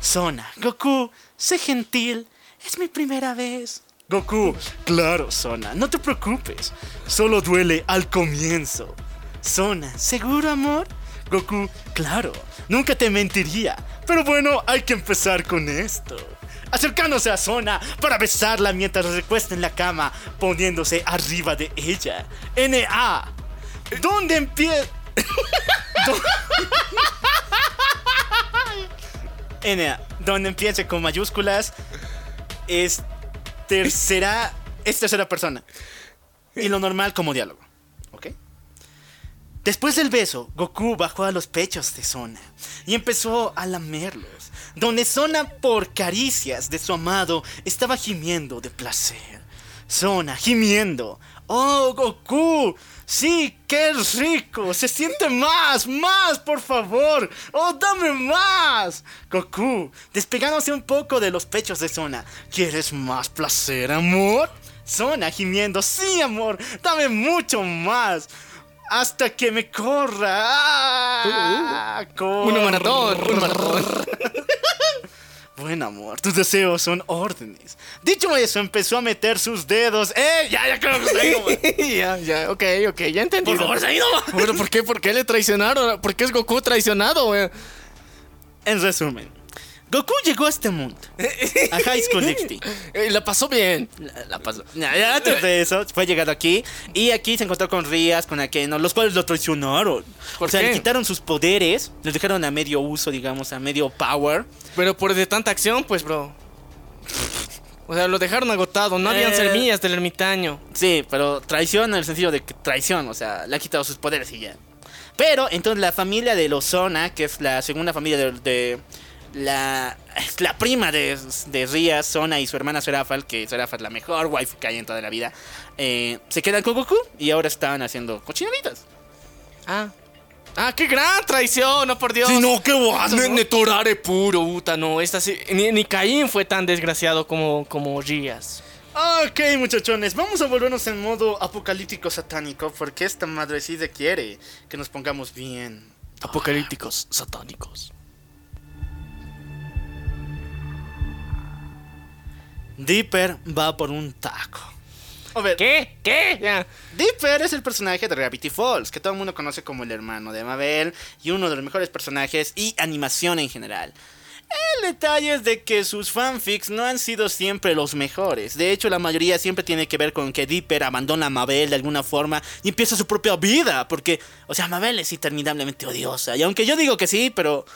Zona, Goku, sé gentil. Es mi primera vez. Goku, claro, Zona, no te preocupes. Solo duele al comienzo. Zona, ¿seguro, amor? Goku, claro, nunca te mentiría. Pero bueno, hay que empezar con esto. Acercándose a Zona para besarla mientras recuesta en la cama, poniéndose arriba de ella. N.A. ¿Dónde empieza? N.A. Donde empiece con mayúsculas es tercera, es tercera persona. Y lo normal como diálogo. ¿Ok? Después del beso, Goku bajó a los pechos de Zona y empezó a lamerlos, donde Zona por caricias de su amado estaba gimiendo de placer. Zona gimiendo. ¡Oh, Goku! Sí, qué rico. Se siente más, más, por favor. ¡Oh, dame más! Goku, despegándose un poco de los pechos de Zona. ¿Quieres más placer, amor? Zona gimiendo. Sí, amor, dame mucho más. Hasta que me corra. ¡Ah! Una maratón, un maratón. Bueno, amor, tus deseos son órdenes. Dicho eso, empezó a meter sus dedos. ¡Eh! Ya, ya creo que ya, ya, ok, ok, ya entendí. Por favor, ido. Bueno, ¿por qué? ¿Por qué le traicionaron? ¿Por qué es Goku traicionado, güey? En resumen, Goku llegó a este mundo. A High School. Eh, la pasó bien. La, la pasó. Ya, antes de eso, fue llegado aquí. Y aquí se encontró con Rías, con Akeno, los cuales lo traicionaron. ¿Por o sea, qué? le quitaron sus poderes, los dejaron a medio uso, digamos, a medio power. Pero por de tanta acción, pues, bro. O sea, lo dejaron agotado. No habían Eh. semillas del ermitaño. Sí, pero traición en el sentido de que traición, o sea, le ha quitado sus poderes y ya. Pero entonces la familia de los Zona, que es la segunda familia de, de la, la prima de, de Ria, Zona y su hermana Serafal, que Serafal es la mejor waifu que hay en toda la vida, eh, se quedan con Goku y ahora están haciendo cochinaditas. Ah. Ah, qué gran traición, no por Dios. Sí, no, qué guaso, Ne- ¿no? Netorare puro, puta, no. Esta sí- ni, ni Caín fue tan desgraciado como, como Rías. Ok, muchachones, vamos a volvernos en modo apocalíptico satánico porque esta madre sí se quiere que nos pongamos bien. Apocalípticos, satánicos. Dipper va por un taco. A ver, ¿Qué? ¿Qué? Ya. Dipper es el personaje de Gravity Falls, que todo el mundo conoce como el hermano de Mabel y uno de los mejores personajes y animación en general. El detalle es de que sus fanfics no han sido siempre los mejores. De hecho, la mayoría siempre tiene que ver con que Dipper abandona a Mabel de alguna forma y empieza su propia vida. Porque, o sea, Mabel es interminablemente odiosa. Y aunque yo digo que sí, pero...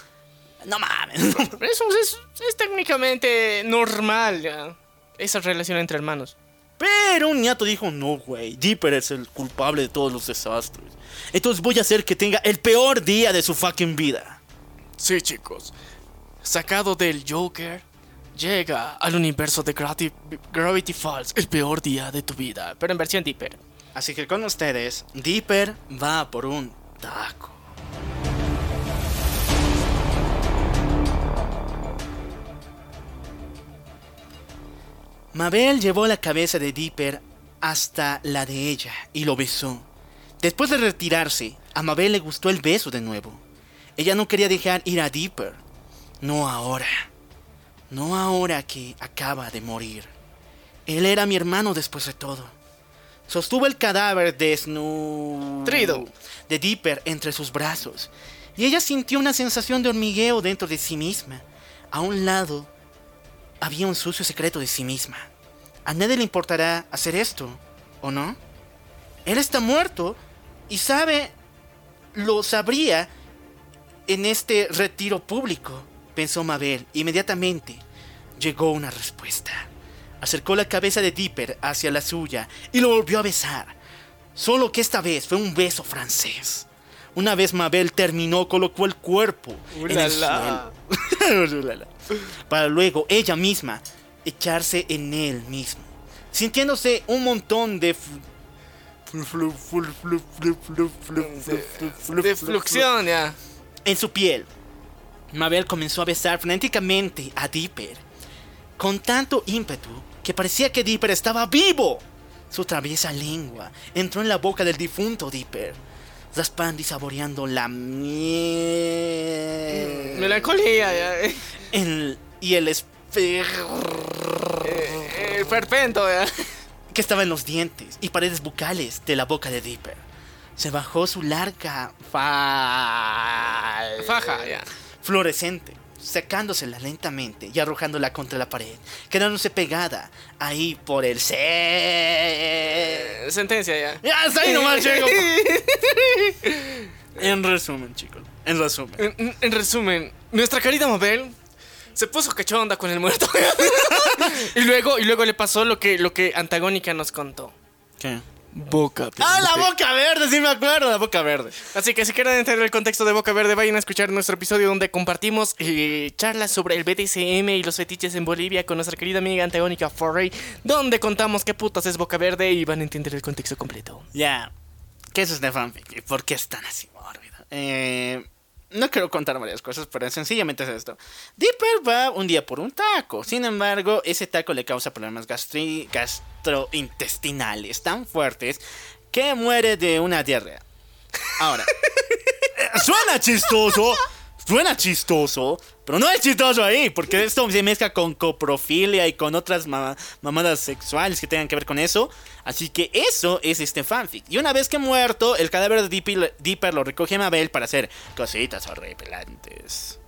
No mames. Eso es, es técnicamente normal, ya. Esa relación entre hermanos. Pero un ñato dijo, no, güey, Dipper es el culpable de todos los desastres. Entonces voy a hacer que tenga el peor día de su fucking vida. Sí, chicos. Sacado del Joker, llega al universo de Gravity, Gravity Falls, el peor día de tu vida, pero en versión Dipper. Así que con ustedes, Dipper va por un taco. Mabel llevó la cabeza de Dipper hasta la de ella y lo besó. Después de retirarse, a Mabel le gustó el beso de nuevo. Ella no quería dejar ir a Dipper. No ahora. No ahora que acaba de morir. Él era mi hermano después de todo. Sostuvo el cadáver desnutrido de Dipper entre sus brazos. Y ella sintió una sensación de hormigueo dentro de sí misma. A un lado había un sucio secreto de sí misma. A nadie le importará hacer esto, ¿o no? Él está muerto y sabe, lo sabría en este retiro público, pensó Mabel. Inmediatamente llegó una respuesta. Acercó la cabeza de Dipper hacia la suya y lo volvió a besar. Solo que esta vez fue un beso francés. Una vez Mabel terminó, colocó el cuerpo en el Ulala. suelo para luego ella misma echarse en él mismo, sintiéndose un montón de de fluxión ya en su piel. Mabel comenzó a besar frenéticamente a Dipper con tanto ímpetu que parecía que Dipper estaba vivo. Su traviesa lengua entró en la boca del difunto Dipper raspando y saboreando la miel. Melancolía, ya. Eh, El- y el espejo eh, perpento, ya. que estaba en los dientes y paredes bucales de la boca de Dipper. Se bajó su larga fa... Faja, ya. fluorescente, secándosela lentamente y arrojándola contra la pared, quedándose pegada ahí por el se. Eh, Sentencia, ya. Ya está ahí nomás. En resumen, chicos, en resumen. En, en resumen, nuestra querida Mabel se puso cachonda con el muerto. y luego, y luego le pasó lo que, lo que Antagónica nos contó. ¿Qué? Boca Ah, la boca verde, sí me acuerdo, la boca verde. Así que si quieren entender el contexto de Boca Verde, vayan a escuchar nuestro episodio donde compartimos eh, charlas sobre el BDSM y los fetiches en Bolivia con nuestra querida amiga Antagónica Forrey, donde contamos qué putas es Boca Verde y van a entender el contexto completo. Ya. ¿Qué es este fanfic? ¿Y por qué es tan así mórbido? Eh, no quiero contar varias cosas, pero sencillamente es esto. Dipper va un día por un taco. Sin embargo, ese taco le causa problemas gastri- gastrointestinales tan fuertes que muere de una diarrea. Ahora, suena chistoso. Suena chistoso, pero no es chistoso ahí, porque esto se mezcla con coprofilia y con otras ma- mamadas sexuales que tengan que ver con eso. Así que eso es este fanfic. Y una vez que muerto, el cadáver de Dipper, Dipper lo recoge Mabel para hacer cositas horripilantes.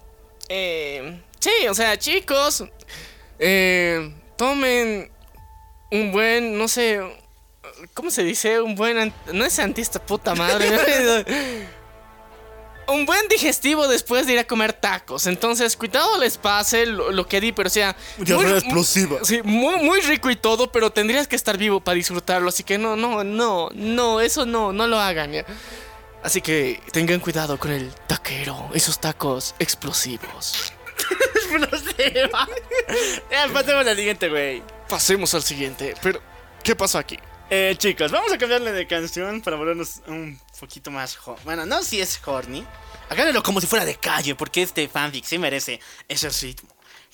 Eh, sí, o sea, chicos, eh, tomen un buen, no sé, ¿cómo se dice? Un buen, no es antista, puta madre. un buen digestivo después de ir a comer tacos. Entonces, cuidado les pase lo, lo que di, pero o sea... Muy- explosiva. Sí, muy, muy rico y todo, pero tendrías que estar vivo para disfrutarlo. Así que no, no, no, no, eso no, no lo hagan. ¿ya? Así que tengan cuidado con el taquero, esos tacos explosivos. Explosiva. ya, pasemos al siguiente, güey. Pasemos al siguiente, pero ¿qué pasó aquí? Eh, chicos, vamos a cambiarle de canción para volvernos un poquito más Bueno, no si es horny. Háganlo como si fuera de calle, porque este fanfic sí merece ese ritmo.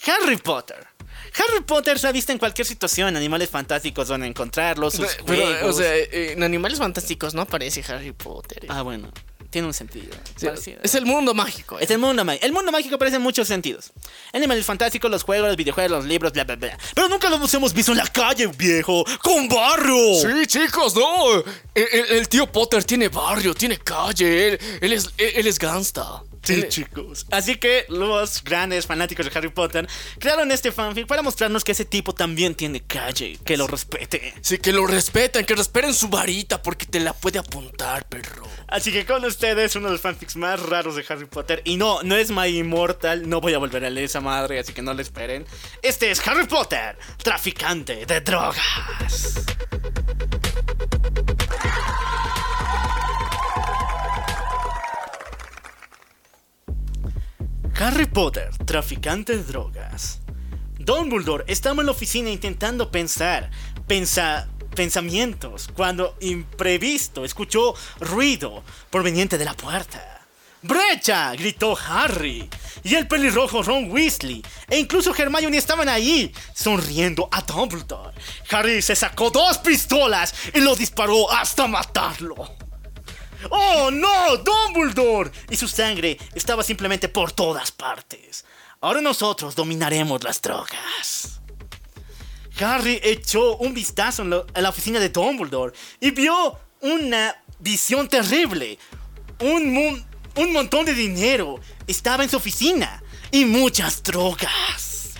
Harry Potter. Harry Potter se ha visto en cualquier situación. Animales fantásticos donde encontrarlos, sus Pero, juegos. o sea, en Animales Fantásticos no aparece Harry Potter. Ah, bueno. Tiene un sentido. Sí, es el mundo mágico. Es el mundo mágico. El mundo mágico aparece en muchos sentidos. Animales fantásticos, los juegos, los videojuegos, los libros, bla, bla, bla. Pero nunca los hemos visto en la calle, viejo. ¡Con barrio! Sí, chicos, no. El, el- el tío Potter tiene barrio, tiene calle. Él, él es, él, él es gangsta. Sí, chicos. Así que los grandes fanáticos de Harry Potter crearon este fanfic para mostrarnos que ese tipo también tiene calle, que lo respete. Sí, que lo respeten, que respeten su varita porque te la puede apuntar, perro. Así que con ustedes, uno de los fanfics más raros de Harry Potter. Y no, no es My Immortal, no voy a volver a leer esa madre, así que no le esperen. Este es Harry Potter, traficante de drogas. Harry Potter, traficante de drogas. Dumbledore estaba en la oficina intentando pensar, pensa, pensamientos, cuando imprevisto escuchó ruido proveniente de la puerta. ¡Brecha! gritó Harry. Y el pelirrojo Ron Weasley e incluso Hermione estaban ahí, sonriendo a Dumbledore. Harry se sacó dos pistolas y lo disparó hasta matarlo. ¡Oh, no! ¡Dumbledore! Y su sangre estaba simplemente por todas partes. Ahora nosotros dominaremos las drogas. Harry echó un vistazo en, la oficina de Dumbledore y vio una visión terrible. Un, un montón de dinero estaba en su oficina y muchas drogas.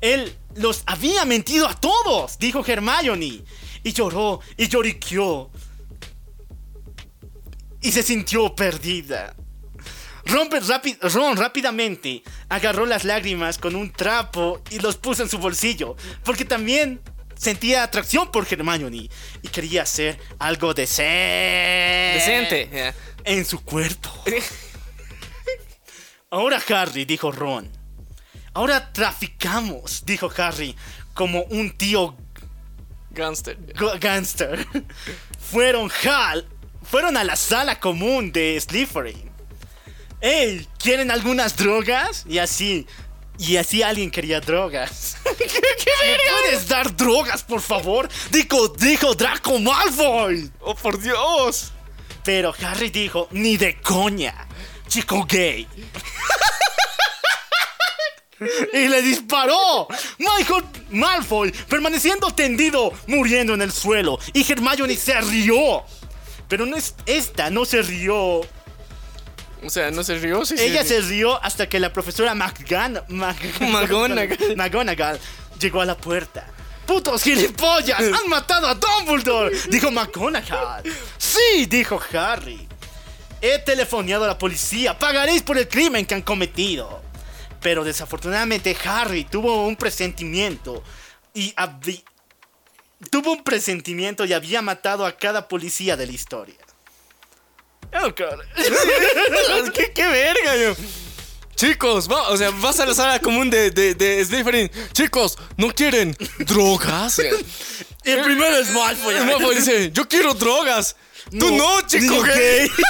Él los había mentido a todos, dijo Hermione. Y lloró y lloriqueó y se sintió perdida. Ron, rápi- Ron rápidamente agarró las lágrimas con un trapo y los puso en su bolsillo, porque también sentía atracción por Hermione y quería hacer algo decente, en su cuerpo. Ahora Harry, dijo Ron. Ahora traficamos, dijo Harry, como un tío Gangster. Gangster. Fueron Hal. Fueron a la sala común de Slytherin. Ey, ¿quieren algunas drogas? Y así. Y así alguien quería drogas. ¿Me puedes dar drogas, por favor? Dijo, dijo Draco Malfoy. ¡Oh, por Dios! Pero Harry dijo, ni de coña. Chico gay. y le disparó. Michael Malfoy, permaneciendo tendido, muriendo en el suelo. Y Hermione se rió. Pero no es, esta no se rió. O sea, no se rió, sí Ella se rió hasta que la profesora McGan- Mag- McGonagall. McGonagall llegó a la puerta. ¡Putos gilipollas! ¡Han matado a Dumbledore! Dijo McGonagall. ¡Sí! Dijo Harry. He telefoneado a la policía. Pagaréis por el crimen que han cometido. Pero desafortunadamente Harry tuvo un presentimiento. Y tuvo un presentimiento y había matado a cada policía de la historia. Oh. ¿Qué, qué verga, yo. Chicos, va, o sea, vas a la sala común de, de, de Slytherin. Chicos, ¿no quieren drogas? El primero es Malfoy. Y Malfoy dice, yo quiero drogas. Tú No, chico gay.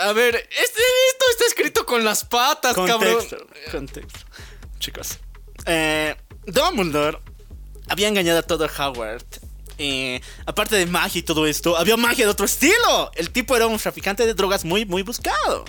A ver, este, esto está escrito con las patas, cabrón. Contexto, contexto. Chicos. Eh, Dumbledore había engañado a todo Howard. Eh, aparte de magia y todo esto, había magia de otro estilo. El tipo era un traficante de drogas muy, muy buscado.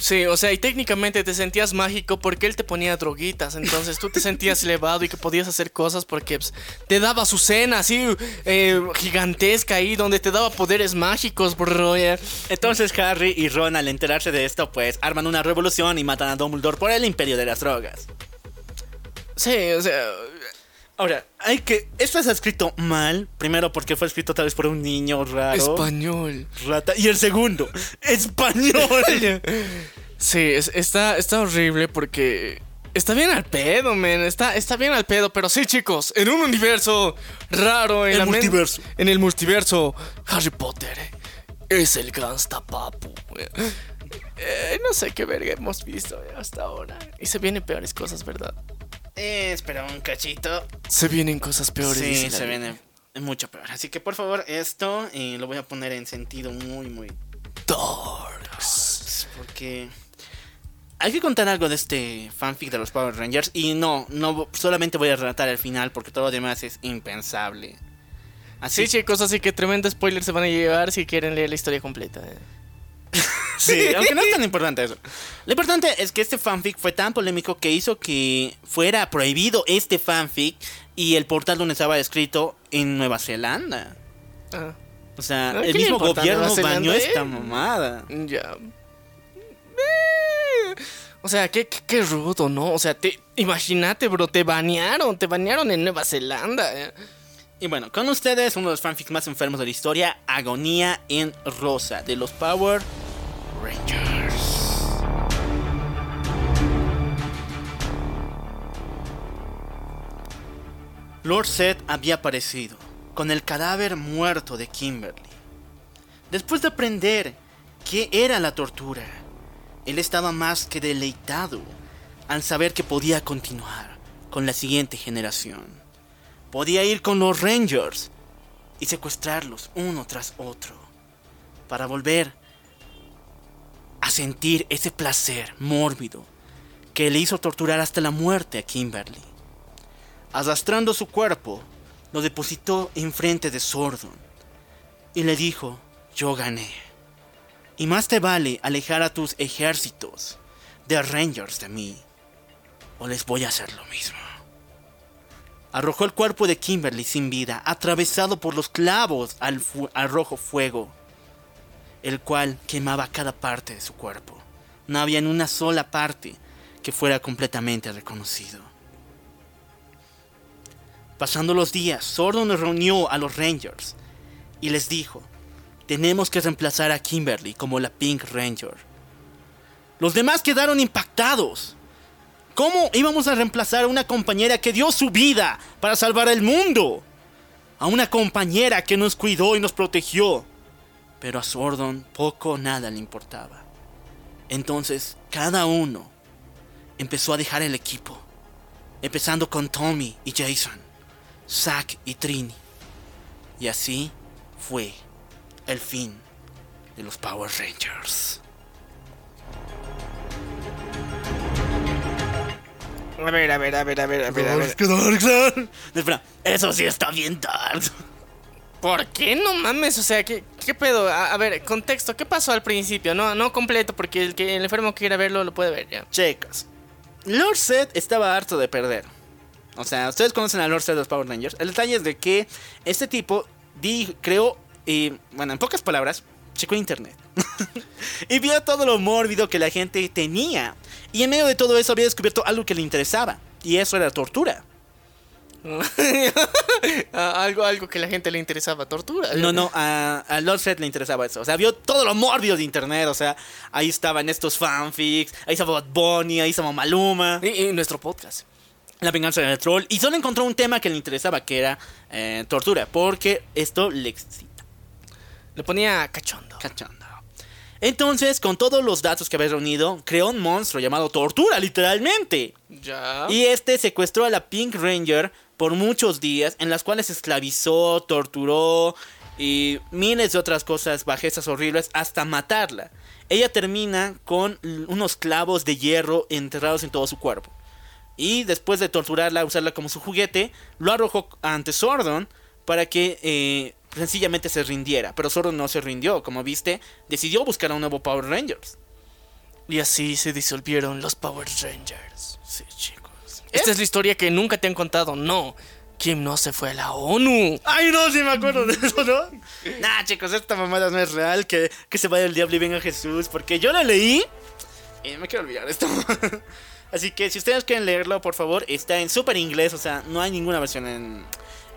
Sí, o sea, y técnicamente te sentías mágico porque él te ponía droguitas. Entonces tú te sentías elevado y que podías hacer cosas porque pues, te daba su cena así eh, gigantesca ahí donde te daba poderes mágicos, bro. ya. Entonces Harry y Ron al enterarse de esto, pues arman una revolución y matan a Dumbledore por el imperio de las drogas. Sí, o sea, Ahora, hay que... Esto está escrito mal. Primero porque fue escrito tal vez por un niño raro. español. Rata. Y el segundo, español. Sí, es- está, está horrible porque está bien al pedo, man. Está, está bien al pedo, pero sí, chicos, en un universo raro, en El la men- multiverso. en el multiverso, Harry Potter es el gangsta papu. Eh, no sé qué verga hemos visto hasta ahora. Y se vienen peores cosas, ¿verdad? Eh, espera un cachito. Se vienen cosas peores. Sí, se vida. viene mucho peor. Así que por favor, esto eh, lo voy a poner en sentido muy, muy. Darks. Porque. Hay que contar algo de este fanfic de los Power Rangers. Y no, no solamente voy a relatar el final porque todo lo demás es impensable. Así Sí, chicos, así que tremendo spoiler se van a llevar si quieren leer la historia completa. Eh. Sí, aunque no es tan importante eso. Lo importante es que este fanfic fue tan polémico que hizo que fuera prohibido este fanfic y el portal donde estaba escrito en Nueva Zelanda. Ah, O sea, ¿A el mismo gobierno bañó eh? esta mamada. ya. Eh, O sea, qué, qué, qué rudo, ¿no? O sea, te, imagínate, bro, te banearon, te banearon en Nueva Zelanda. eh. Y bueno, con ustedes uno de los fanfics más enfermos de la historia, Agonía en Rosa, de los Power Rangers. Lord Seth había aparecido, con el cadáver muerto de Kimberly. Después de aprender qué era la tortura, él estaba más que deleitado al saber que podía continuar con la siguiente generación podía ir con los Rangers y secuestrarlos uno tras otro para volver a sentir ese placer mórbido que le hizo torturar hasta la muerte a Kimberly. Arrastrando su cuerpo, lo depositó enfrente de Sordon y le dijo, yo gané. Y más te vale alejar a tus ejércitos de Rangers de mí, o les voy a hacer lo mismo. Arrojó el cuerpo de Kimberly sin vida, atravesado por los clavos al, al rojo fuego, el cual quemaba cada parte de su cuerpo. No había ni una sola parte que fuera completamente reconocido. Pasando los días, Sordon reunió a los Rangers y les dijo, tenemos que reemplazar a Kimberly como la Pink Ranger. Los demás quedaron impactados ¿Cómo íbamos a reemplazar a una compañera que dio su vida para salvar el mundo? A una compañera que nos cuidó y nos protegió. Pero a Sordon poco o nada le importaba. Entonces, cada uno empezó a dejar el equipo. Empezando con Tommy y Jason, Zack y Trini. Y así fue el fin de los Power Rangers. A ver, a ver, a ver, a ver, a ver, a ver. No, espera, eso sí está bien dark. ¿Por qué no mames? O sea, ¿qué, qué pedo? A, a ver, contexto, ¿qué pasó al principio? No, no completo, porque el que el enfermo que quiera verlo lo puede ver ya. Chicos, Lord Zed estaba harto de perder. O sea, ustedes conocen a Lord Zed de los Power Rangers. El detalle es de que este tipo di- creó, y, bueno, en pocas palabras, checó internet. y vio todo lo mórbido que la gente tenía. Y en medio de todo eso había descubierto algo que le interesaba. Y eso era tortura. Ah, algo, algo que la gente le interesaba, tortura. No, no, a, a Lord Zed le interesaba eso. O sea, vio todo lo mórbido de internet. O sea, ahí estaban estos fanfics, ahí estaba Bad Bunny, ahí estaba Maluma. Y, y nuestro podcast. La venganza del troll. Y solo encontró un tema que le interesaba, que era eh, tortura. Porque esto le. Le ponía cachondo. Cachondo. Entonces, con todos los datos que había reunido, creó un monstruo llamado Tortura, literalmente. Ya. Y este secuestró a la Pink Ranger por muchos días, en las cuales esclavizó, torturó y miles de otras cosas, bajezas horribles, hasta matarla. Ella termina con unos clavos de hierro enterrados en todo su cuerpo. Y después de torturarla, usarla como su juguete, lo arrojó ante Sordon para que eh, sencillamente se rindiera. Pero Sordon no se rindió, como viste, decidió buscar a un nuevo Power Rangers. Y así se disolvieron los Power Rangers. Sí, chicos. Esta es la historia que nunca te han contado. No, Kim no se fue a la ONU. Ay, no, sí me acuerdo de eso, ¿no? Nah, chicos, esta mamada no es real. Que, que se vaya el diablo y venga Jesús. Porque yo la leí y me quiero olvidar esto. Así que si ustedes quieren leerlo, por favor, está en súper inglés. O sea, no hay ninguna versión en,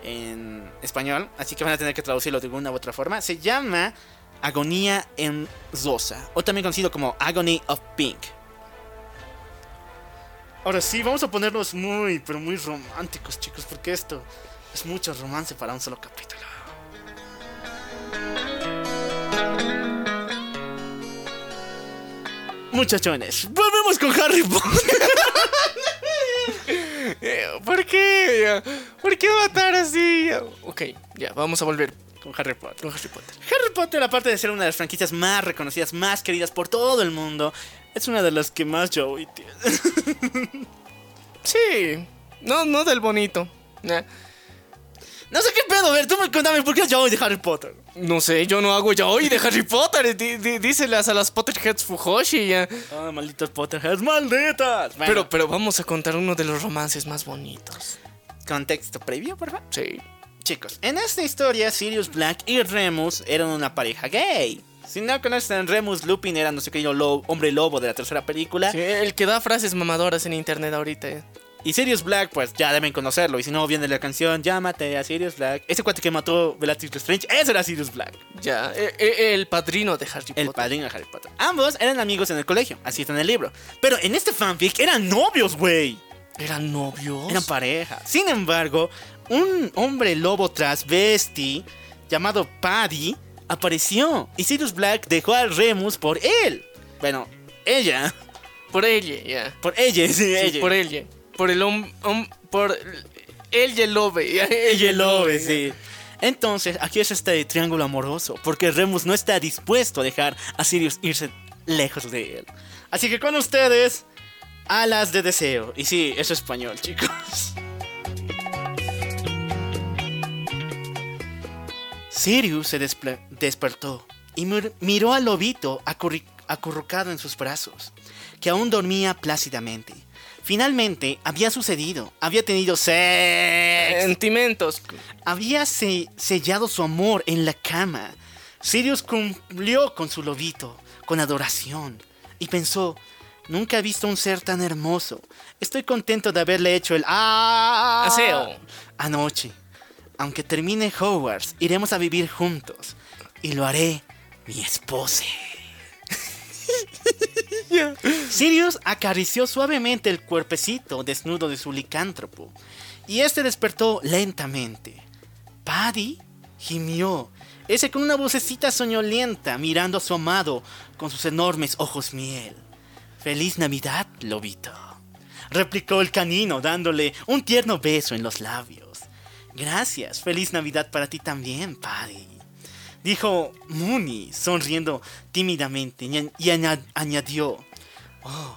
en español. Así que van a tener que traducirlo de alguna u otra forma. Se llama Agonía en Zosa. O también conocido como Agony of Pink. Ahora sí, vamos a ponernos muy, pero muy románticos, chicos, porque esto es mucho romance para un solo capítulo. Muchachones, volvemos con Harry Potter. Eh, ¿Por qué? ¿Por qué matar así? Ok, ya, vamos a volver con Harry Potter. con Harry Potter. Harry Potter, aparte de ser una de las franquicias más reconocidas, más queridas por todo el mundo, es una de las que más Joey tiene. Sí, no, no del bonito. No sé qué pedo, a ver, tú me cuéntame por qué Joey de Harry Potter. No sé, yo no hago ya hoy de Harry Potter. Di- di- díselas a las Potterheads Fujoshi. ya. Ah, malditos Potterheads, malditas. Bueno, Pero, pero vamos a contar uno de los romances más bonitos. contexto previo, por favor. Sí. Chicos, en esta historia, Sirius Black y Remus eran una pareja gay. Si no conocen, Remus Lupin era nuestro querido lo- hombre lobo de la tercera película. Sí, el que da frases mamadoras en internet ahorita. Y Sirius Black, pues ya deben conocerlo. Y si no, viene la canción Llámate a Sirius Black. Ese cuate que mató Bellatrix Lestrange, ese era Sirius Black. Ya, eh, eh, el padrino de Harry El Potter. padrino de Harry Potter. Ambos eran amigos en el colegio, así está en el libro. Pero en este fanfic eran novios, güey. ¿Eran novios? Eran pareja. Sin embargo, un hombre lobo transvesti llamado Paddy apareció. Y Sirius Black dejó a Remus por él. Bueno, ella. Por ella, ya. Por ella, sí, Sí, ella. por ella. Por el hom... hom- por el Yelobe. el lo Yelobe, sí. Entonces, aquí es este triángulo amoroso. Porque Remus no está dispuesto a dejar a Sirius irse lejos de él. Así que con ustedes, alas de deseo. Y sí, eso es español, chicos. Sirius se despertó y mir- miró al lobito acurrucado en sus brazos, que aún dormía plácidamente. Finalmente, había sucedido, había tenido sexo. Sentimentos. Había se- sellado su amor en la cama. Sirius cumplió con su lobito, con adoración, y pensó, nunca he visto un ser tan hermoso. Estoy contento de haberle hecho el ¡Ah! Aseo. Anoche. Aunque termine Hogwarts, iremos a vivir juntos. Y lo haré mi esposa. Sirius acarició suavemente el cuerpecito desnudo de su licántropo y este despertó lentamente. Paddy gimió, ese con una vocecita soñolienta mirando a su amado con sus enormes ojos miel. Feliz Navidad, lobito, replicó el canino dándole un tierno beso en los labios. Gracias, feliz Navidad para ti también, Paddy. Dijo Mooney, sonriendo tímidamente, y, y añad- añadió, Oh,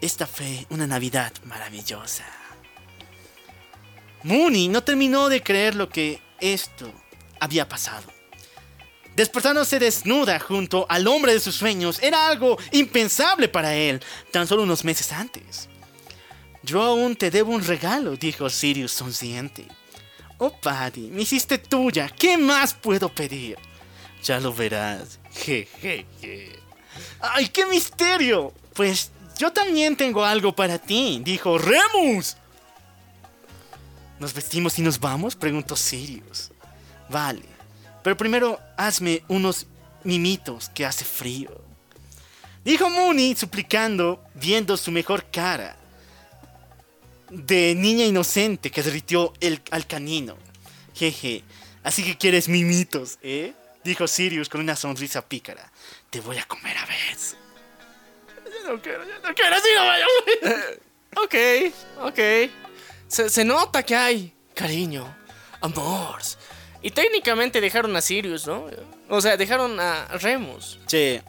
esta fue una Navidad maravillosa. Mooney no terminó de creer lo que esto había pasado. Despertándose desnuda junto al hombre de sus sueños era algo impensable para él tan solo unos meses antes. Yo aún te debo un regalo, dijo Sirius sonriente. Oh, Paddy, me hiciste tuya. ¿Qué más puedo pedir? Ya lo verás. Jejeje. ¡Ay, qué misterio! Pues yo también tengo algo para ti, dijo Remus. ¿Nos vestimos y nos vamos? preguntó Sirius. Vale, pero primero hazme unos mimitos que hace frío. Dijo Mooney suplicando, viendo su mejor cara de niña inocente que derritió el, al canino. Jeje, así que quieres mimitos, ¿eh? Dijo Sirius con una sonrisa pícara. Te voy a comer a vez. Yo no quiero, yo no quiero, así no vaya. Ok, ok. Se, se nota que hay cariño, amor. Y técnicamente dejaron a Sirius, ¿no? O sea, dejaron a Remus Che,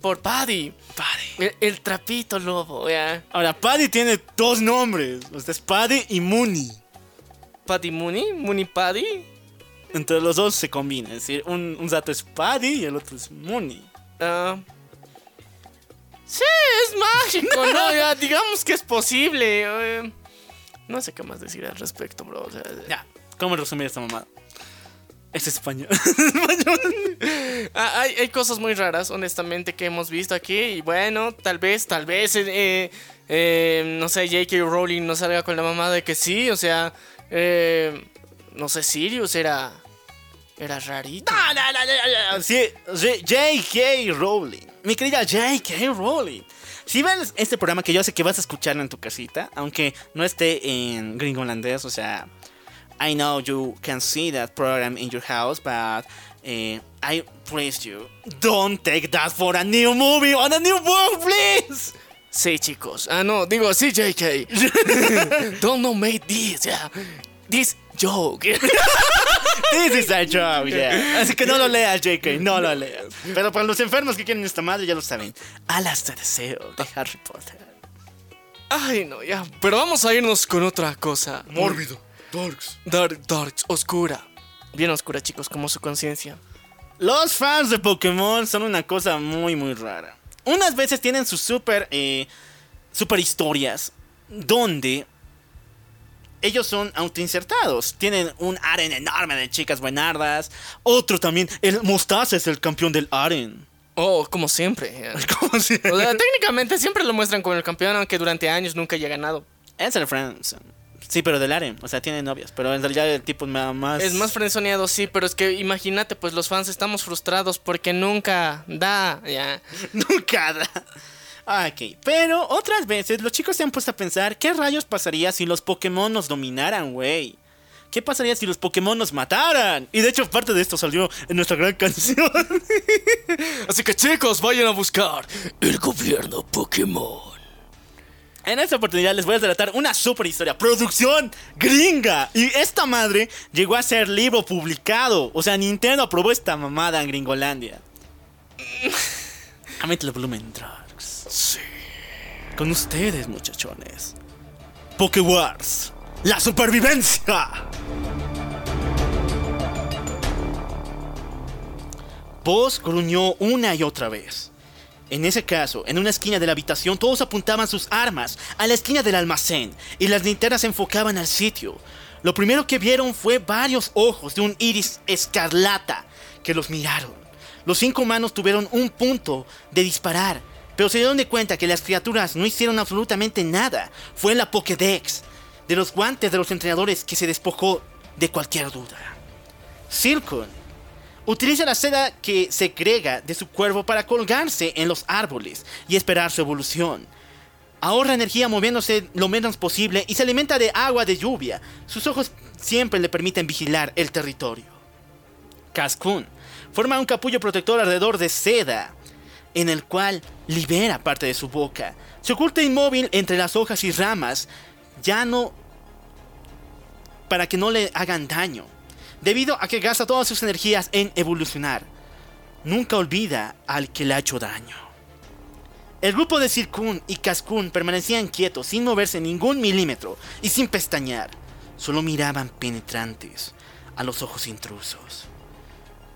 por Paddy. Paddy. El, el trapito lobo, ya. Ahora, Paddy tiene dos nombres. O sea, es Paddy y Mooney. Paddy Mooney, Mooney Paddy. Entre los dos se combina. Es decir, un, un dato es Paddy y el otro es Mooney. Ah. sí, es mágico, ¿no? Ya, digamos que es posible. eh. no sé qué más decir al respecto, bro. o sea, Ya, ¿cómo resumir esta mamada? Es español. Ah, hay, hay cosas muy raras, honestamente, que hemos visto aquí. Y bueno, tal vez, tal vez, eh, eh, no sé, J.K. Rowling no salga con la mamada de que sí. O sea, eh, no sé, Sirius era. Era rarito. No, no, no. Sí, J.K. Rowling. Mi querida J.K. Rowling. Si ves este programa que yo sé que vas a escucharlo en tu casita, aunque no esté en gringolandés, o sea, I know you can see that program in your house, but eh, I praise you. Don't take that for a new movie on a new book, please. Sí, chicos. Ah, no, digo, sí, J.K. Don't no make this, yeah. This joke. This is a joke, yeah. Así que no lo leas, JK, no lo leas. Pero para los enfermos que quieren esta madre, ya lo saben. Alas de deseo de Harry Potter. Ay, no, ya. Pero vamos a irnos con otra cosa. Mórbido. Darks. Dark, dark, oscura. Bien oscura, chicos, como su conciencia. Los fans de Pokémon son una cosa muy, muy rara. Unas veces tienen sus super, eh, super historias donde ellos son autoinsertados. Tienen un aren enorme de chicas buenardas. Otro también, el Mostaza es el campeón del aren. Oh, como siempre. ya. ¿Cómo se O sea, técnicamente siempre lo muestran con el campeón, aunque durante años nunca haya ganado. Es el Friends. Sí, pero del aren. O sea, tiene novias. Pero en realidad el tipo es más... Es más frenzoneado, sí, pero es que imagínate, pues los fans estamos frustrados porque nunca da, ya. Nunca da. Ah, Ok, pero otras veces los chicos se han puesto a pensar qué rayos pasaría si los Pokémon nos dominaran, güey. ¿Qué pasaría si los Pokémon nos mataran? Y de hecho parte de esto salió en nuestra gran canción. Así que chicos, vayan a buscar el gobierno Pokémon. En esta oportunidad les voy a relatar una super historia. Producción gringa. Y esta madre llegó a ser libro publicado. O sea, Nintendo aprobó esta mamada en Gringolandia. Aumente el volumen, Drugs. Sí. Con ustedes, muchachones. Pokewars. La supervivencia. Voz gruñó una y otra vez. En ese caso, en una esquina de la habitación todos apuntaban sus armas a la esquina del almacén y las linternas se enfocaban al sitio. Lo primero que vieron fue varios ojos de un iris escarlata que los miraron. Los cinco humanos tuvieron un punto de disparar, pero se dieron de cuenta que las criaturas no hicieron absolutamente nada. Fue la Pokédex de los guantes de los entrenadores que se despojó de cualquier duda. Silcon Utiliza la seda que segrega de su cuerpo para colgarse en los árboles y esperar su evolución. Ahorra energía moviéndose lo menos posible y se alimenta de agua de lluvia. Sus ojos siempre le permiten vigilar el territorio. Cascún forma un capullo protector alrededor de seda, en el cual libera parte de su boca. Se oculta inmóvil entre las hojas y ramas, ya no para que no le hagan daño, debido a que gasta todas sus energías en evolucionar. Nunca olvida al que le ha hecho daño. El grupo de Circun y Cascún permanecían quietos, sin moverse ningún milímetro y sin pestañear. Solo miraban penetrantes a los ojos intrusos.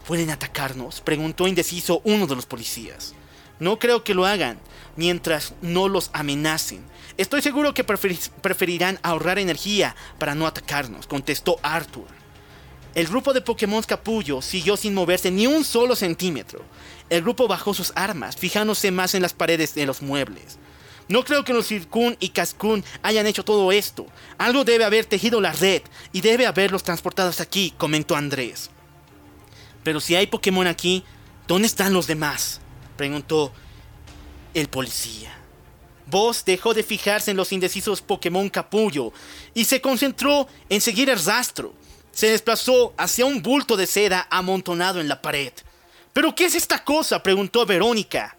¿Pueden atacarnos? preguntó indeciso uno de los policías. No creo que lo hagan, mientras no los amenacen. Estoy seguro que preferirán ahorrar energía para no atacarnos, contestó Arthur. El grupo de Pokémon Capullo siguió sin moverse ni un solo centímetro. El grupo bajó sus armas, fijándose más en las paredes de los muebles. No creo que los Circun y Cascun hayan hecho todo esto. Algo debe haber tejido la red y debe haberlos transportado hasta aquí, comentó Andrés. Pero si hay Pokémon aquí, ¿dónde están los demás? Preguntó el policía. Vos dejó de fijarse en los indecisos Pokémon Capullo y se concentró en seguir el rastro. Se desplazó hacia un bulto de seda amontonado en la pared. ¿Pero qué es esta cosa? preguntó Verónica.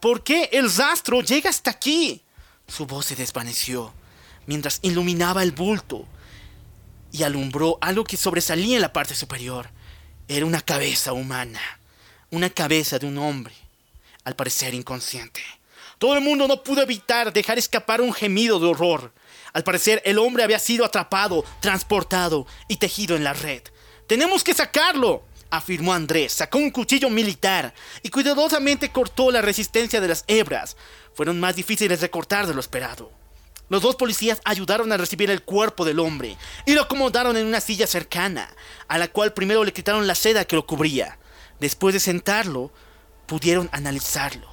¿Por qué el rastro llega hasta aquí? Su voz se desvaneció mientras iluminaba el bulto y alumbró algo que sobresalía en la parte superior. Era una cabeza humana, una cabeza de un hombre, al parecer inconsciente. Todo el mundo no pudo evitar dejar escapar un gemido de horror. Al parecer el hombre había sido atrapado, transportado y tejido en la red. Tenemos que sacarlo, afirmó Andrés. Sacó un cuchillo militar y cuidadosamente cortó la resistencia de las hebras. Fueron más difíciles de cortar de lo esperado. Los dos policías ayudaron a recibir el cuerpo del hombre y lo acomodaron en una silla cercana, a la cual primero le quitaron la seda que lo cubría. Después de sentarlo, pudieron analizarlo.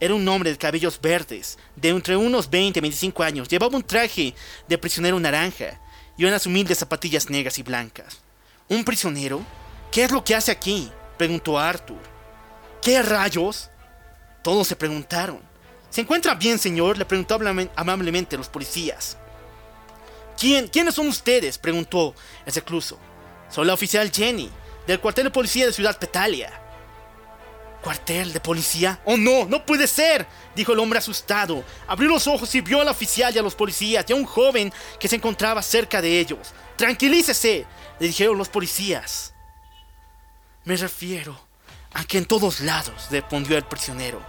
Era un hombre de cabellos verdes, de entre unos 20 y 25 años. Llevaba un traje de prisionero naranja y unas humildes zapatillas negras y blancas. ¿Un prisionero? ¿Qué es lo que hace aquí? preguntó Arthur. ¿Qué rayos? Todos se preguntaron. ¿Se encuentra bien, señor? le preguntó amablemente los policías. ¿Quién, ¿Quiénes son ustedes? preguntó el recluso. Soy la oficial Jenny, del cuartel de policía de Ciudad Petalia. ¿Cuartel de policía? ¡Oh no! ¡No puede ser! dijo el hombre asustado. Abrió los ojos y vio al oficial y a los policías y a un joven que se encontraba cerca de ellos. ¡Tranquilícese! le dijeron los policías. Me refiero a que en todos lados, respondió el prisionero.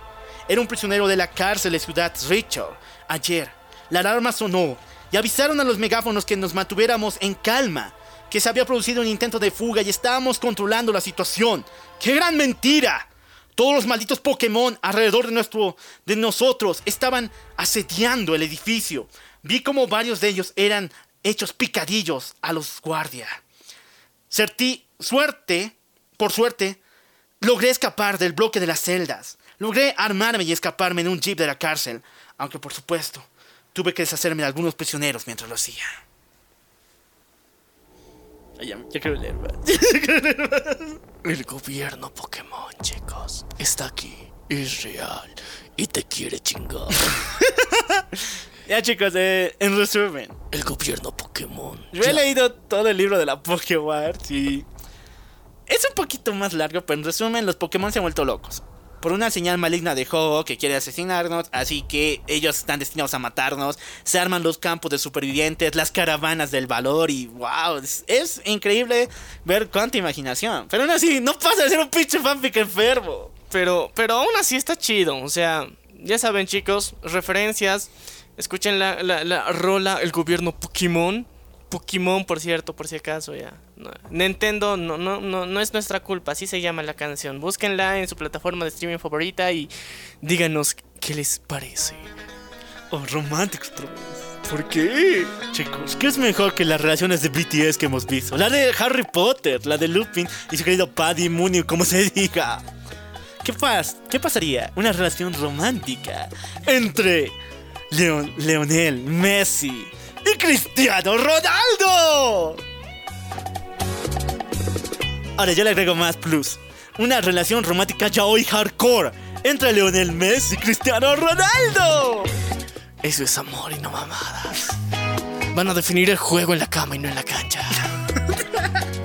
Era un prisionero de la cárcel de Ciudad Richard. Ayer, la alarma sonó y avisaron a los megáfonos que nos mantuviéramos en calma, que se había producido un intento de fuga y estábamos controlando la situación. ¡Qué gran mentira! Todos los malditos Pokémon alrededor de, nuestro, de nosotros estaban asediando el edificio. Vi como varios de ellos eran hechos picadillos a los guardias. Certí, suerte por suerte, logré escapar del bloque de las celdas. Logré armarme y escaparme en un jeep de la cárcel, aunque por supuesto tuve que deshacerme de algunos prisioneros mientras lo hacía. Ya, quiero leer El gobierno Pokémon, chicos, está aquí. Es real y te quiere chingar. ya, chicos, eh, en resumen. El gobierno Pokémon. Yo he leído todo el libro de la Pokémon y es un poquito más largo, pero en resumen, los Pokémon se han vuelto locos. Por una señal maligna de Ho que quiere asesinarnos, así que ellos están destinados a matarnos. Se arman los campos de supervivientes, las caravanas del valor y wow, es, increíble ver cuánta imaginación. Pero aún así, no pasa de ser un pinche fanfic enfermo. Pero, pero aún así está chido, o sea, ya saben chicos, referencias. Escuchen la, la rola El gobierno Pokémon Pokémon, por cierto, por si acaso, ya. Nintendo no, no, no, no es nuestra culpa, así se llama la canción. Búsquenla en su plataforma de streaming favorita y díganos qué les parece. Oh, románticos, ¿Por qué? Chicos, ¿qué es mejor que las relaciones de BTS que hemos visto? La de Harry Potter, la de Lupin y su querido Paddy Mooney, como se diga. ¿Qué, pas ¿Qué pasaría? Una relación romántica entre Leon Leonel Messi y Cristiano Ronaldo. Ahora yo le agrego más plus. Una relación romántica ya hoy hardcore entre Leonel Messi y Cristiano Ronaldo. Eso es amor y no mamadas. Van a definir el juego en la cama y no en la cancha.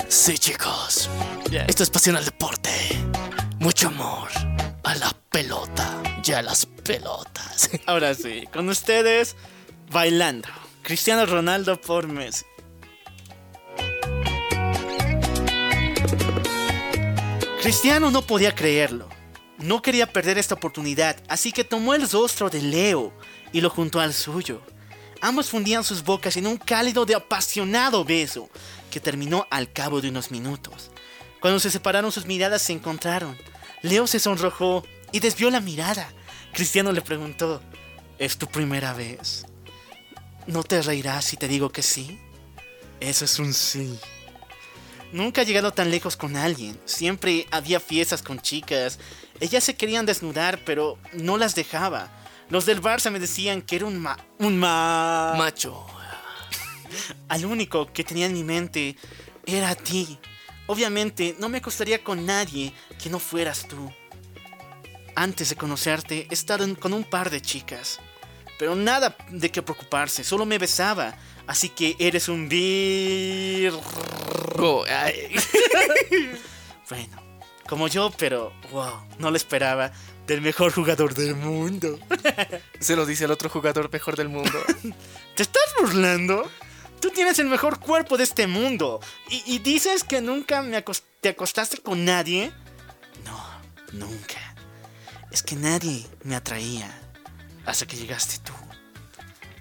Sí, chicos. Esto es pasión al deporte. Mucho amor a la pelota y a las pelotas. Ahora sí, con ustedes, bailando. Cristiano Ronaldo por Messi. Cristiano no podía creerlo. No quería perder esta oportunidad, así que tomó el rostro de Leo y lo juntó al suyo. Ambos fundían sus bocas en un cálido de apasionado beso, que terminó al cabo de unos minutos. Cuando se separaron sus miradas se encontraron. Leo se sonrojó y desvió la mirada. Cristiano le preguntó, ¿es tu primera vez? ¿No te reirás si te digo que sí? Eso es un sí. Nunca he llegado tan lejos con alguien. Siempre había fiestas con chicas. Ellas se querían desnudar, pero no las dejaba. Los del Barça me decían que era un ma... Un ma... Macho. Al único que tenía en mi mente era a ti. Obviamente no me acostaría con nadie que no fueras tú. Antes de conocerte he estado con un par de chicas. Pero nada de qué preocuparse, solo me besaba. Así que eres un vir... Ay. Bueno, como yo, pero wow, no lo esperaba del mejor jugador del mundo. Se lo dice el otro jugador mejor del mundo. ¿Te estás burlando? Tú tienes el mejor cuerpo de este mundo. ¿Y, y dices que nunca me te acostaste con nadie? No, nunca. Es que nadie me atraía hasta que llegaste tú.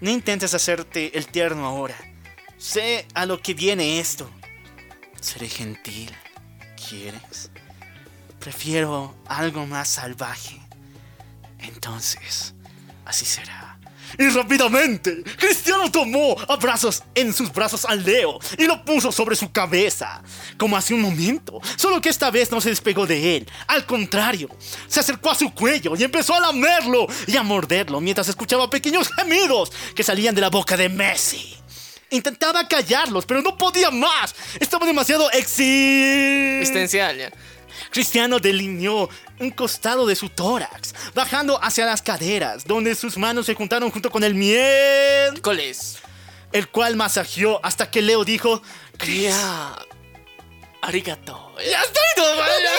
No intentes hacerte el tierno ahora. Sé a lo que viene esto. Seré gentil. ¿Quieres? Prefiero algo más salvaje. Entonces, así será. Y rápidamente, Cristiano tomó a brazos en sus brazos al Leo y lo puso sobre su cabeza, como hace un momento. Solo que esta vez no se despegó de él. Al contrario, se acercó a su cuello y empezó a lamerlo y a morderlo mientras escuchaba pequeños gemidos que salían de la boca de Messi. Intentaba callarlos, pero no podía más. Estaba demasiado exi... Existencial, ya. Cristiano delineó un costado de su tórax, bajando hacia las caderas, donde sus manos se juntaron junto con el miel, Coles. el cual masajeó hasta que Leo dijo, Ya. Arigato. ¡Ya estoy tomando!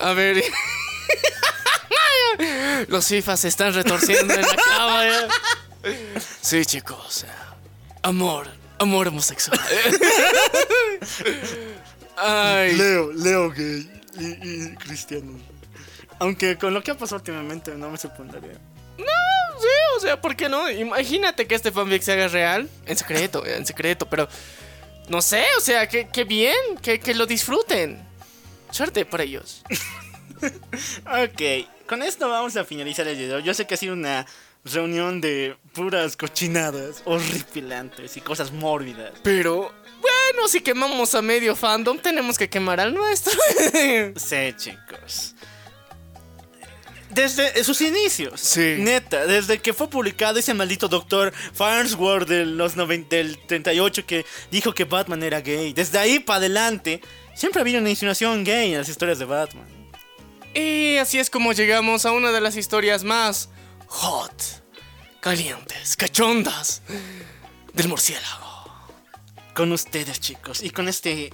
A ver. Los FIFAs se están retorciendo en la cama. ya. Sí, chicos. Amor. Amor homosexual. Ay. Leo, Leo gay y, y Cristiano. Aunque con lo que ha pasado últimamente no me sorprendería. Sí, o sea, ¿por qué no? Imagínate que este fanfic se haga real. En secreto, en secreto, pero. No sé, o sea, que, que bien, que, que lo disfruten. Suerte para ellos. Ok, con esto vamos a finalizar el video. Yo sé que ha sido una reunión de puras cochinadas horripilantes y cosas mórbidas. Pero, bueno, si quemamos a medio fandom, tenemos que quemar al nuestro. Sí, chicos. Desde sus inicios. Sí. Neta, desde que fue publicado ese maldito doctor Farnsworth de los 90, del 38 que dijo que Batman era gay. Desde ahí para adelante, siempre había una insinuación gay en las historias de Batman. y así es como llegamos a una de las historias más hot, calientes, cachondas del murciélago. Con ustedes, chicos, y con este.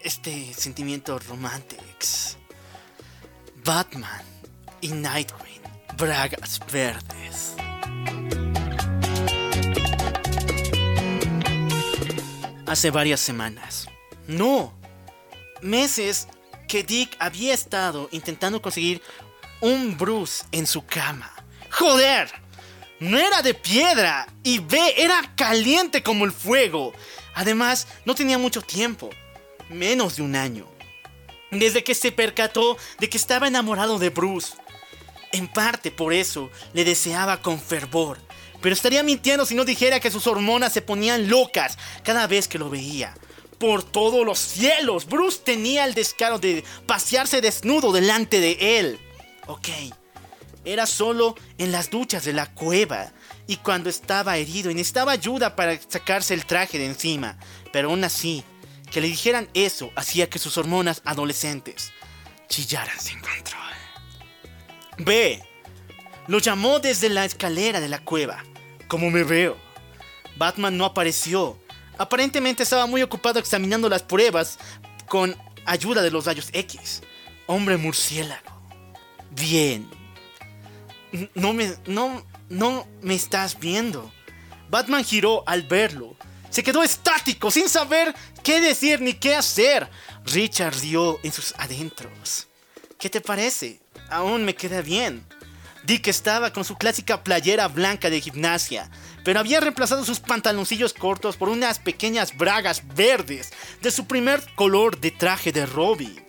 Este sentimiento romántico. Batman y Nightwing, Bragas Verdes. Hace varias semanas. No. Meses que Dick había estado intentando conseguir un Bruce en su cama. ¡Joder! No era de piedra y ve, era caliente como el fuego. Además, no tenía mucho tiempo. Menos de un año. Desde que se percató de que estaba enamorado de Bruce. En parte por eso le deseaba con fervor. Pero estaría mintiendo si no dijera que sus hormonas se ponían locas cada vez que lo veía. Por todos los cielos, Bruce tenía el descaro de pasearse desnudo delante de él. Ok, era solo en las duchas de la cueva y cuando estaba herido y necesitaba ayuda para sacarse el traje de encima. Pero aún así, Que le dijeran eso hacía que sus hormonas adolescentes chillaran sin control. B. Lo llamó desde la escalera de la cueva. ¿Cómo me veo? Batman no apareció. Aparentemente estaba muy ocupado examinando las pruebas con ayuda de los rayos X. Hombre murciélago. Bien. No me. No. No me estás viendo. Batman giró al verlo. Se quedó estático, sin saber qué decir ni qué hacer. Richard rió en sus adentros. ¿Qué te parece? Aún me queda bien. Dick estaba con su clásica playera blanca de gimnasia, pero había reemplazado sus pantaloncillos cortos por unas pequeñas bragas verdes de su primer color de traje de Robin.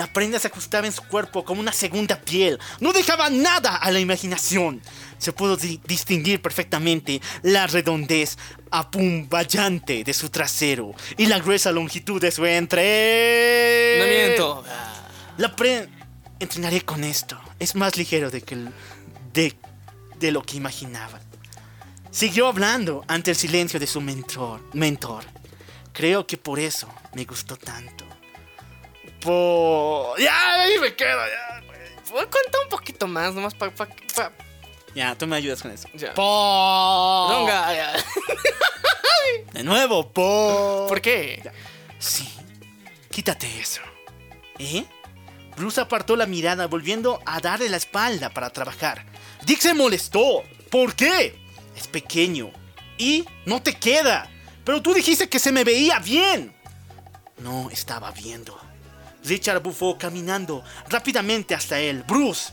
La prenda se ajustaba en su cuerpo como una segunda piel. No dejaba nada a la imaginación. Se pudo di- distinguir perfectamente la redondez apumballante de su trasero y la gruesa longitud de su entre. No miento. La pre... Entrenaré con esto. Es más ligero de que el- de, de lo que imaginaba. Siguió hablando ante el silencio de su mentor. mentor. Creo que por eso me gustó tanto. Por... Ya, ahí me quedo, ya. Voy a contar un poquito más, nomás para... Pa, pa- Ya, tú me ayudas con eso. Ya. Por... Longa, ya. De nuevo, por... ¿Por qué? Sí. Quítate eso. ¿Eh? Bruce apartó la mirada volviendo a darle la espalda para trabajar. Dick se molestó. ¿Por qué? Es pequeño. Y no te queda. Pero tú dijiste que se me veía bien. No estaba viendo. Richard bufó caminando rápidamente hasta él. Bruce.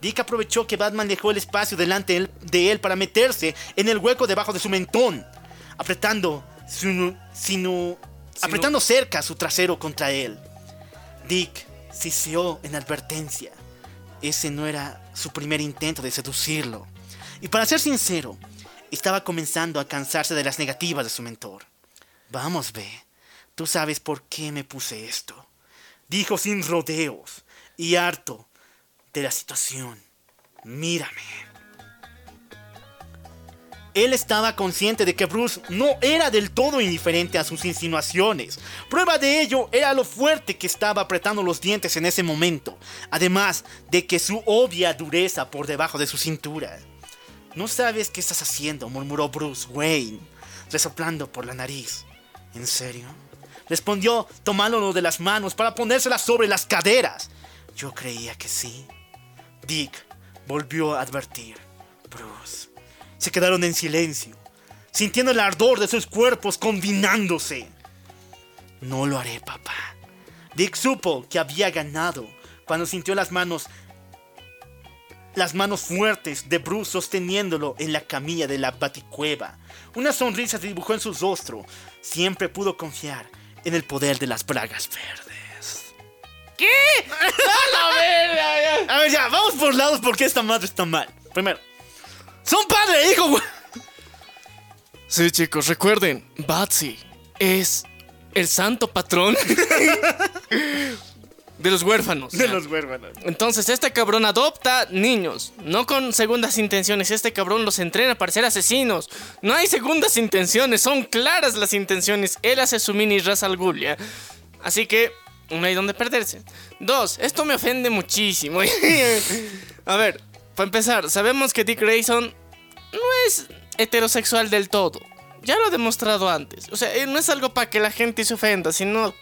Dick aprovechó que Batman dejó el espacio delante de él- para meterse en el hueco debajo de su mentón, apretando su, sinu- apretando cerca su trasero contra él. Dick siseó en advertencia. Ese no era su primer intento de seducirlo. Y para ser sincero, estaba comenzando a cansarse de las negativas de su mentor. Vamos, ve. Tú sabes por qué me puse esto. Dijo sin rodeos y harto de la situación. Mírame. Él estaba consciente de que Bruce no era del todo indiferente a sus insinuaciones. Prueba de ello era lo fuerte que estaba apretando los dientes en ese momento, además de que su obvia dureza por debajo de su cintura. No sabes qué estás haciendo, murmuró Bruce Wayne, resoplando por la nariz. ¿En serio? Respondió tomándolo de las manos para ponérselas sobre las caderas. Yo creía que sí. Dick volvió a advertir. Bruce. Se quedaron en silencio, sintiendo el ardor de sus cuerpos combinándose. No lo haré, papá. Dick supo que había ganado cuando sintió las manos las manos fuertes de Bruce sosteniéndolo en la camilla de la baticueva. Una sonrisa se dibujó en su rostro. Siempre pudo confiar en el poder de las bragas verdes. ¿Qué? ¡A la verga! ya! A ver, ya, vamos por lados porque esta madre está mal. Primero, son padre e hijo, güey. Sí, chicos, recuerden, Batsy es el santo patrón de los huérfanos. De los huérfanos. Entonces, este cabrón adopta niños, no con segundas intenciones. Este cabrón los entrena para ser asesinos. No hay segundas intenciones, son claras las intenciones. Él hace su mini raza al Ghul, ¿ya? Así que no hay donde perderse. Dos, esto me ofende muchísimo. A ver, para empezar, sabemos que Dick Grayson no es heterosexual del todo. Ya lo he demostrado antes. O sea, eh, no es algo para que la gente se ofenda, sino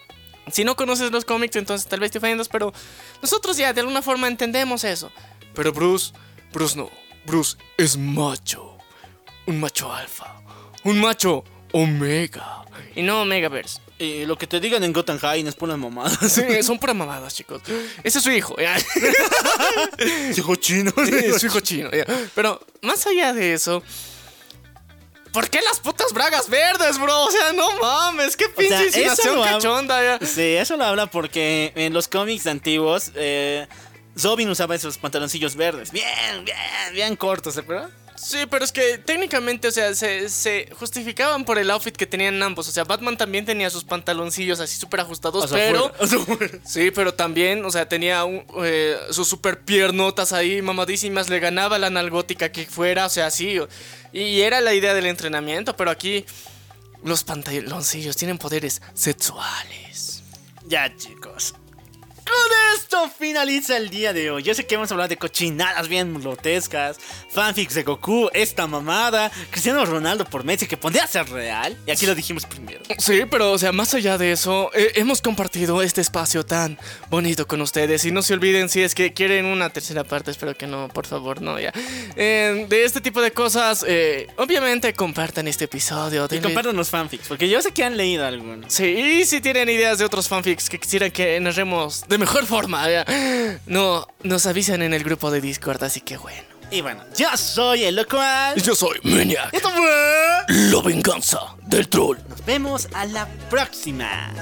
si no conoces los cómics, entonces tal vez te ofendas, pero nosotros ya de alguna forma entendemos eso. Pero Bruce, Bruce no. Bruce es macho. Un macho alfa. Un macho omega. Y no omegaverse. Y lo que te digan en Gotham High es pura mamada. Sí, son puras mamadas, chicos. Ese es su hijo. Hijo chino. Es su hijo chino. Pero más allá de eso. ¿Por qué las putas bragas verdes, bro? O sea, no mames, qué pinche sea, insinuación lo ha- cachonda, ya. Sí, eso lo habla porque en los cómics antiguos, eh, Robin usaba esos pantaloncillos verdes. Bien, bien, bien cortos, ¿se acuerdan? Sí, pero es que técnicamente, o sea, se, se justificaban por el outfit que tenían ambos. O sea, Batman también tenía sus pantaloncillos así súper ajustados, O sea, pero... fuera, o sea, fuera. Sí, pero también, o sea, tenía un, eh, sus super piernotas ahí, mamadísimas, le ganaba la nalgótica que fuera, o sea, sí. Y era la idea del entrenamiento, pero aquí los pantaloncillos tienen poderes sexuales. Ya, chicos. Con esto finaliza el día de hoy. Yo sé que hemos hablado de cochinadas bien grotescas, fanfics de Goku, esta mamada, Cristiano Ronaldo por Messi que podría ser real. Y aquí lo dijimos primero. Sí, pero o sea, más allá de eso, eh, hemos compartido este espacio tan bonito con ustedes. Y no se olviden si es que quieren una tercera parte, espero que no, por favor, no, ya. Eh, de este tipo de cosas, eh, obviamente compartan este episodio. Y compartan los fanfics, porque yo sé que han leído algunos. Sí, y si tienen ideas de otros fanfics que quisieran que narremos de mejor forma, no, nos avisan en el grupo de Discord, así que bueno. Y bueno, yo soy el local. Yo soy Maniac, Esto fue. la venganza del troll. Nos vemos a la próxima.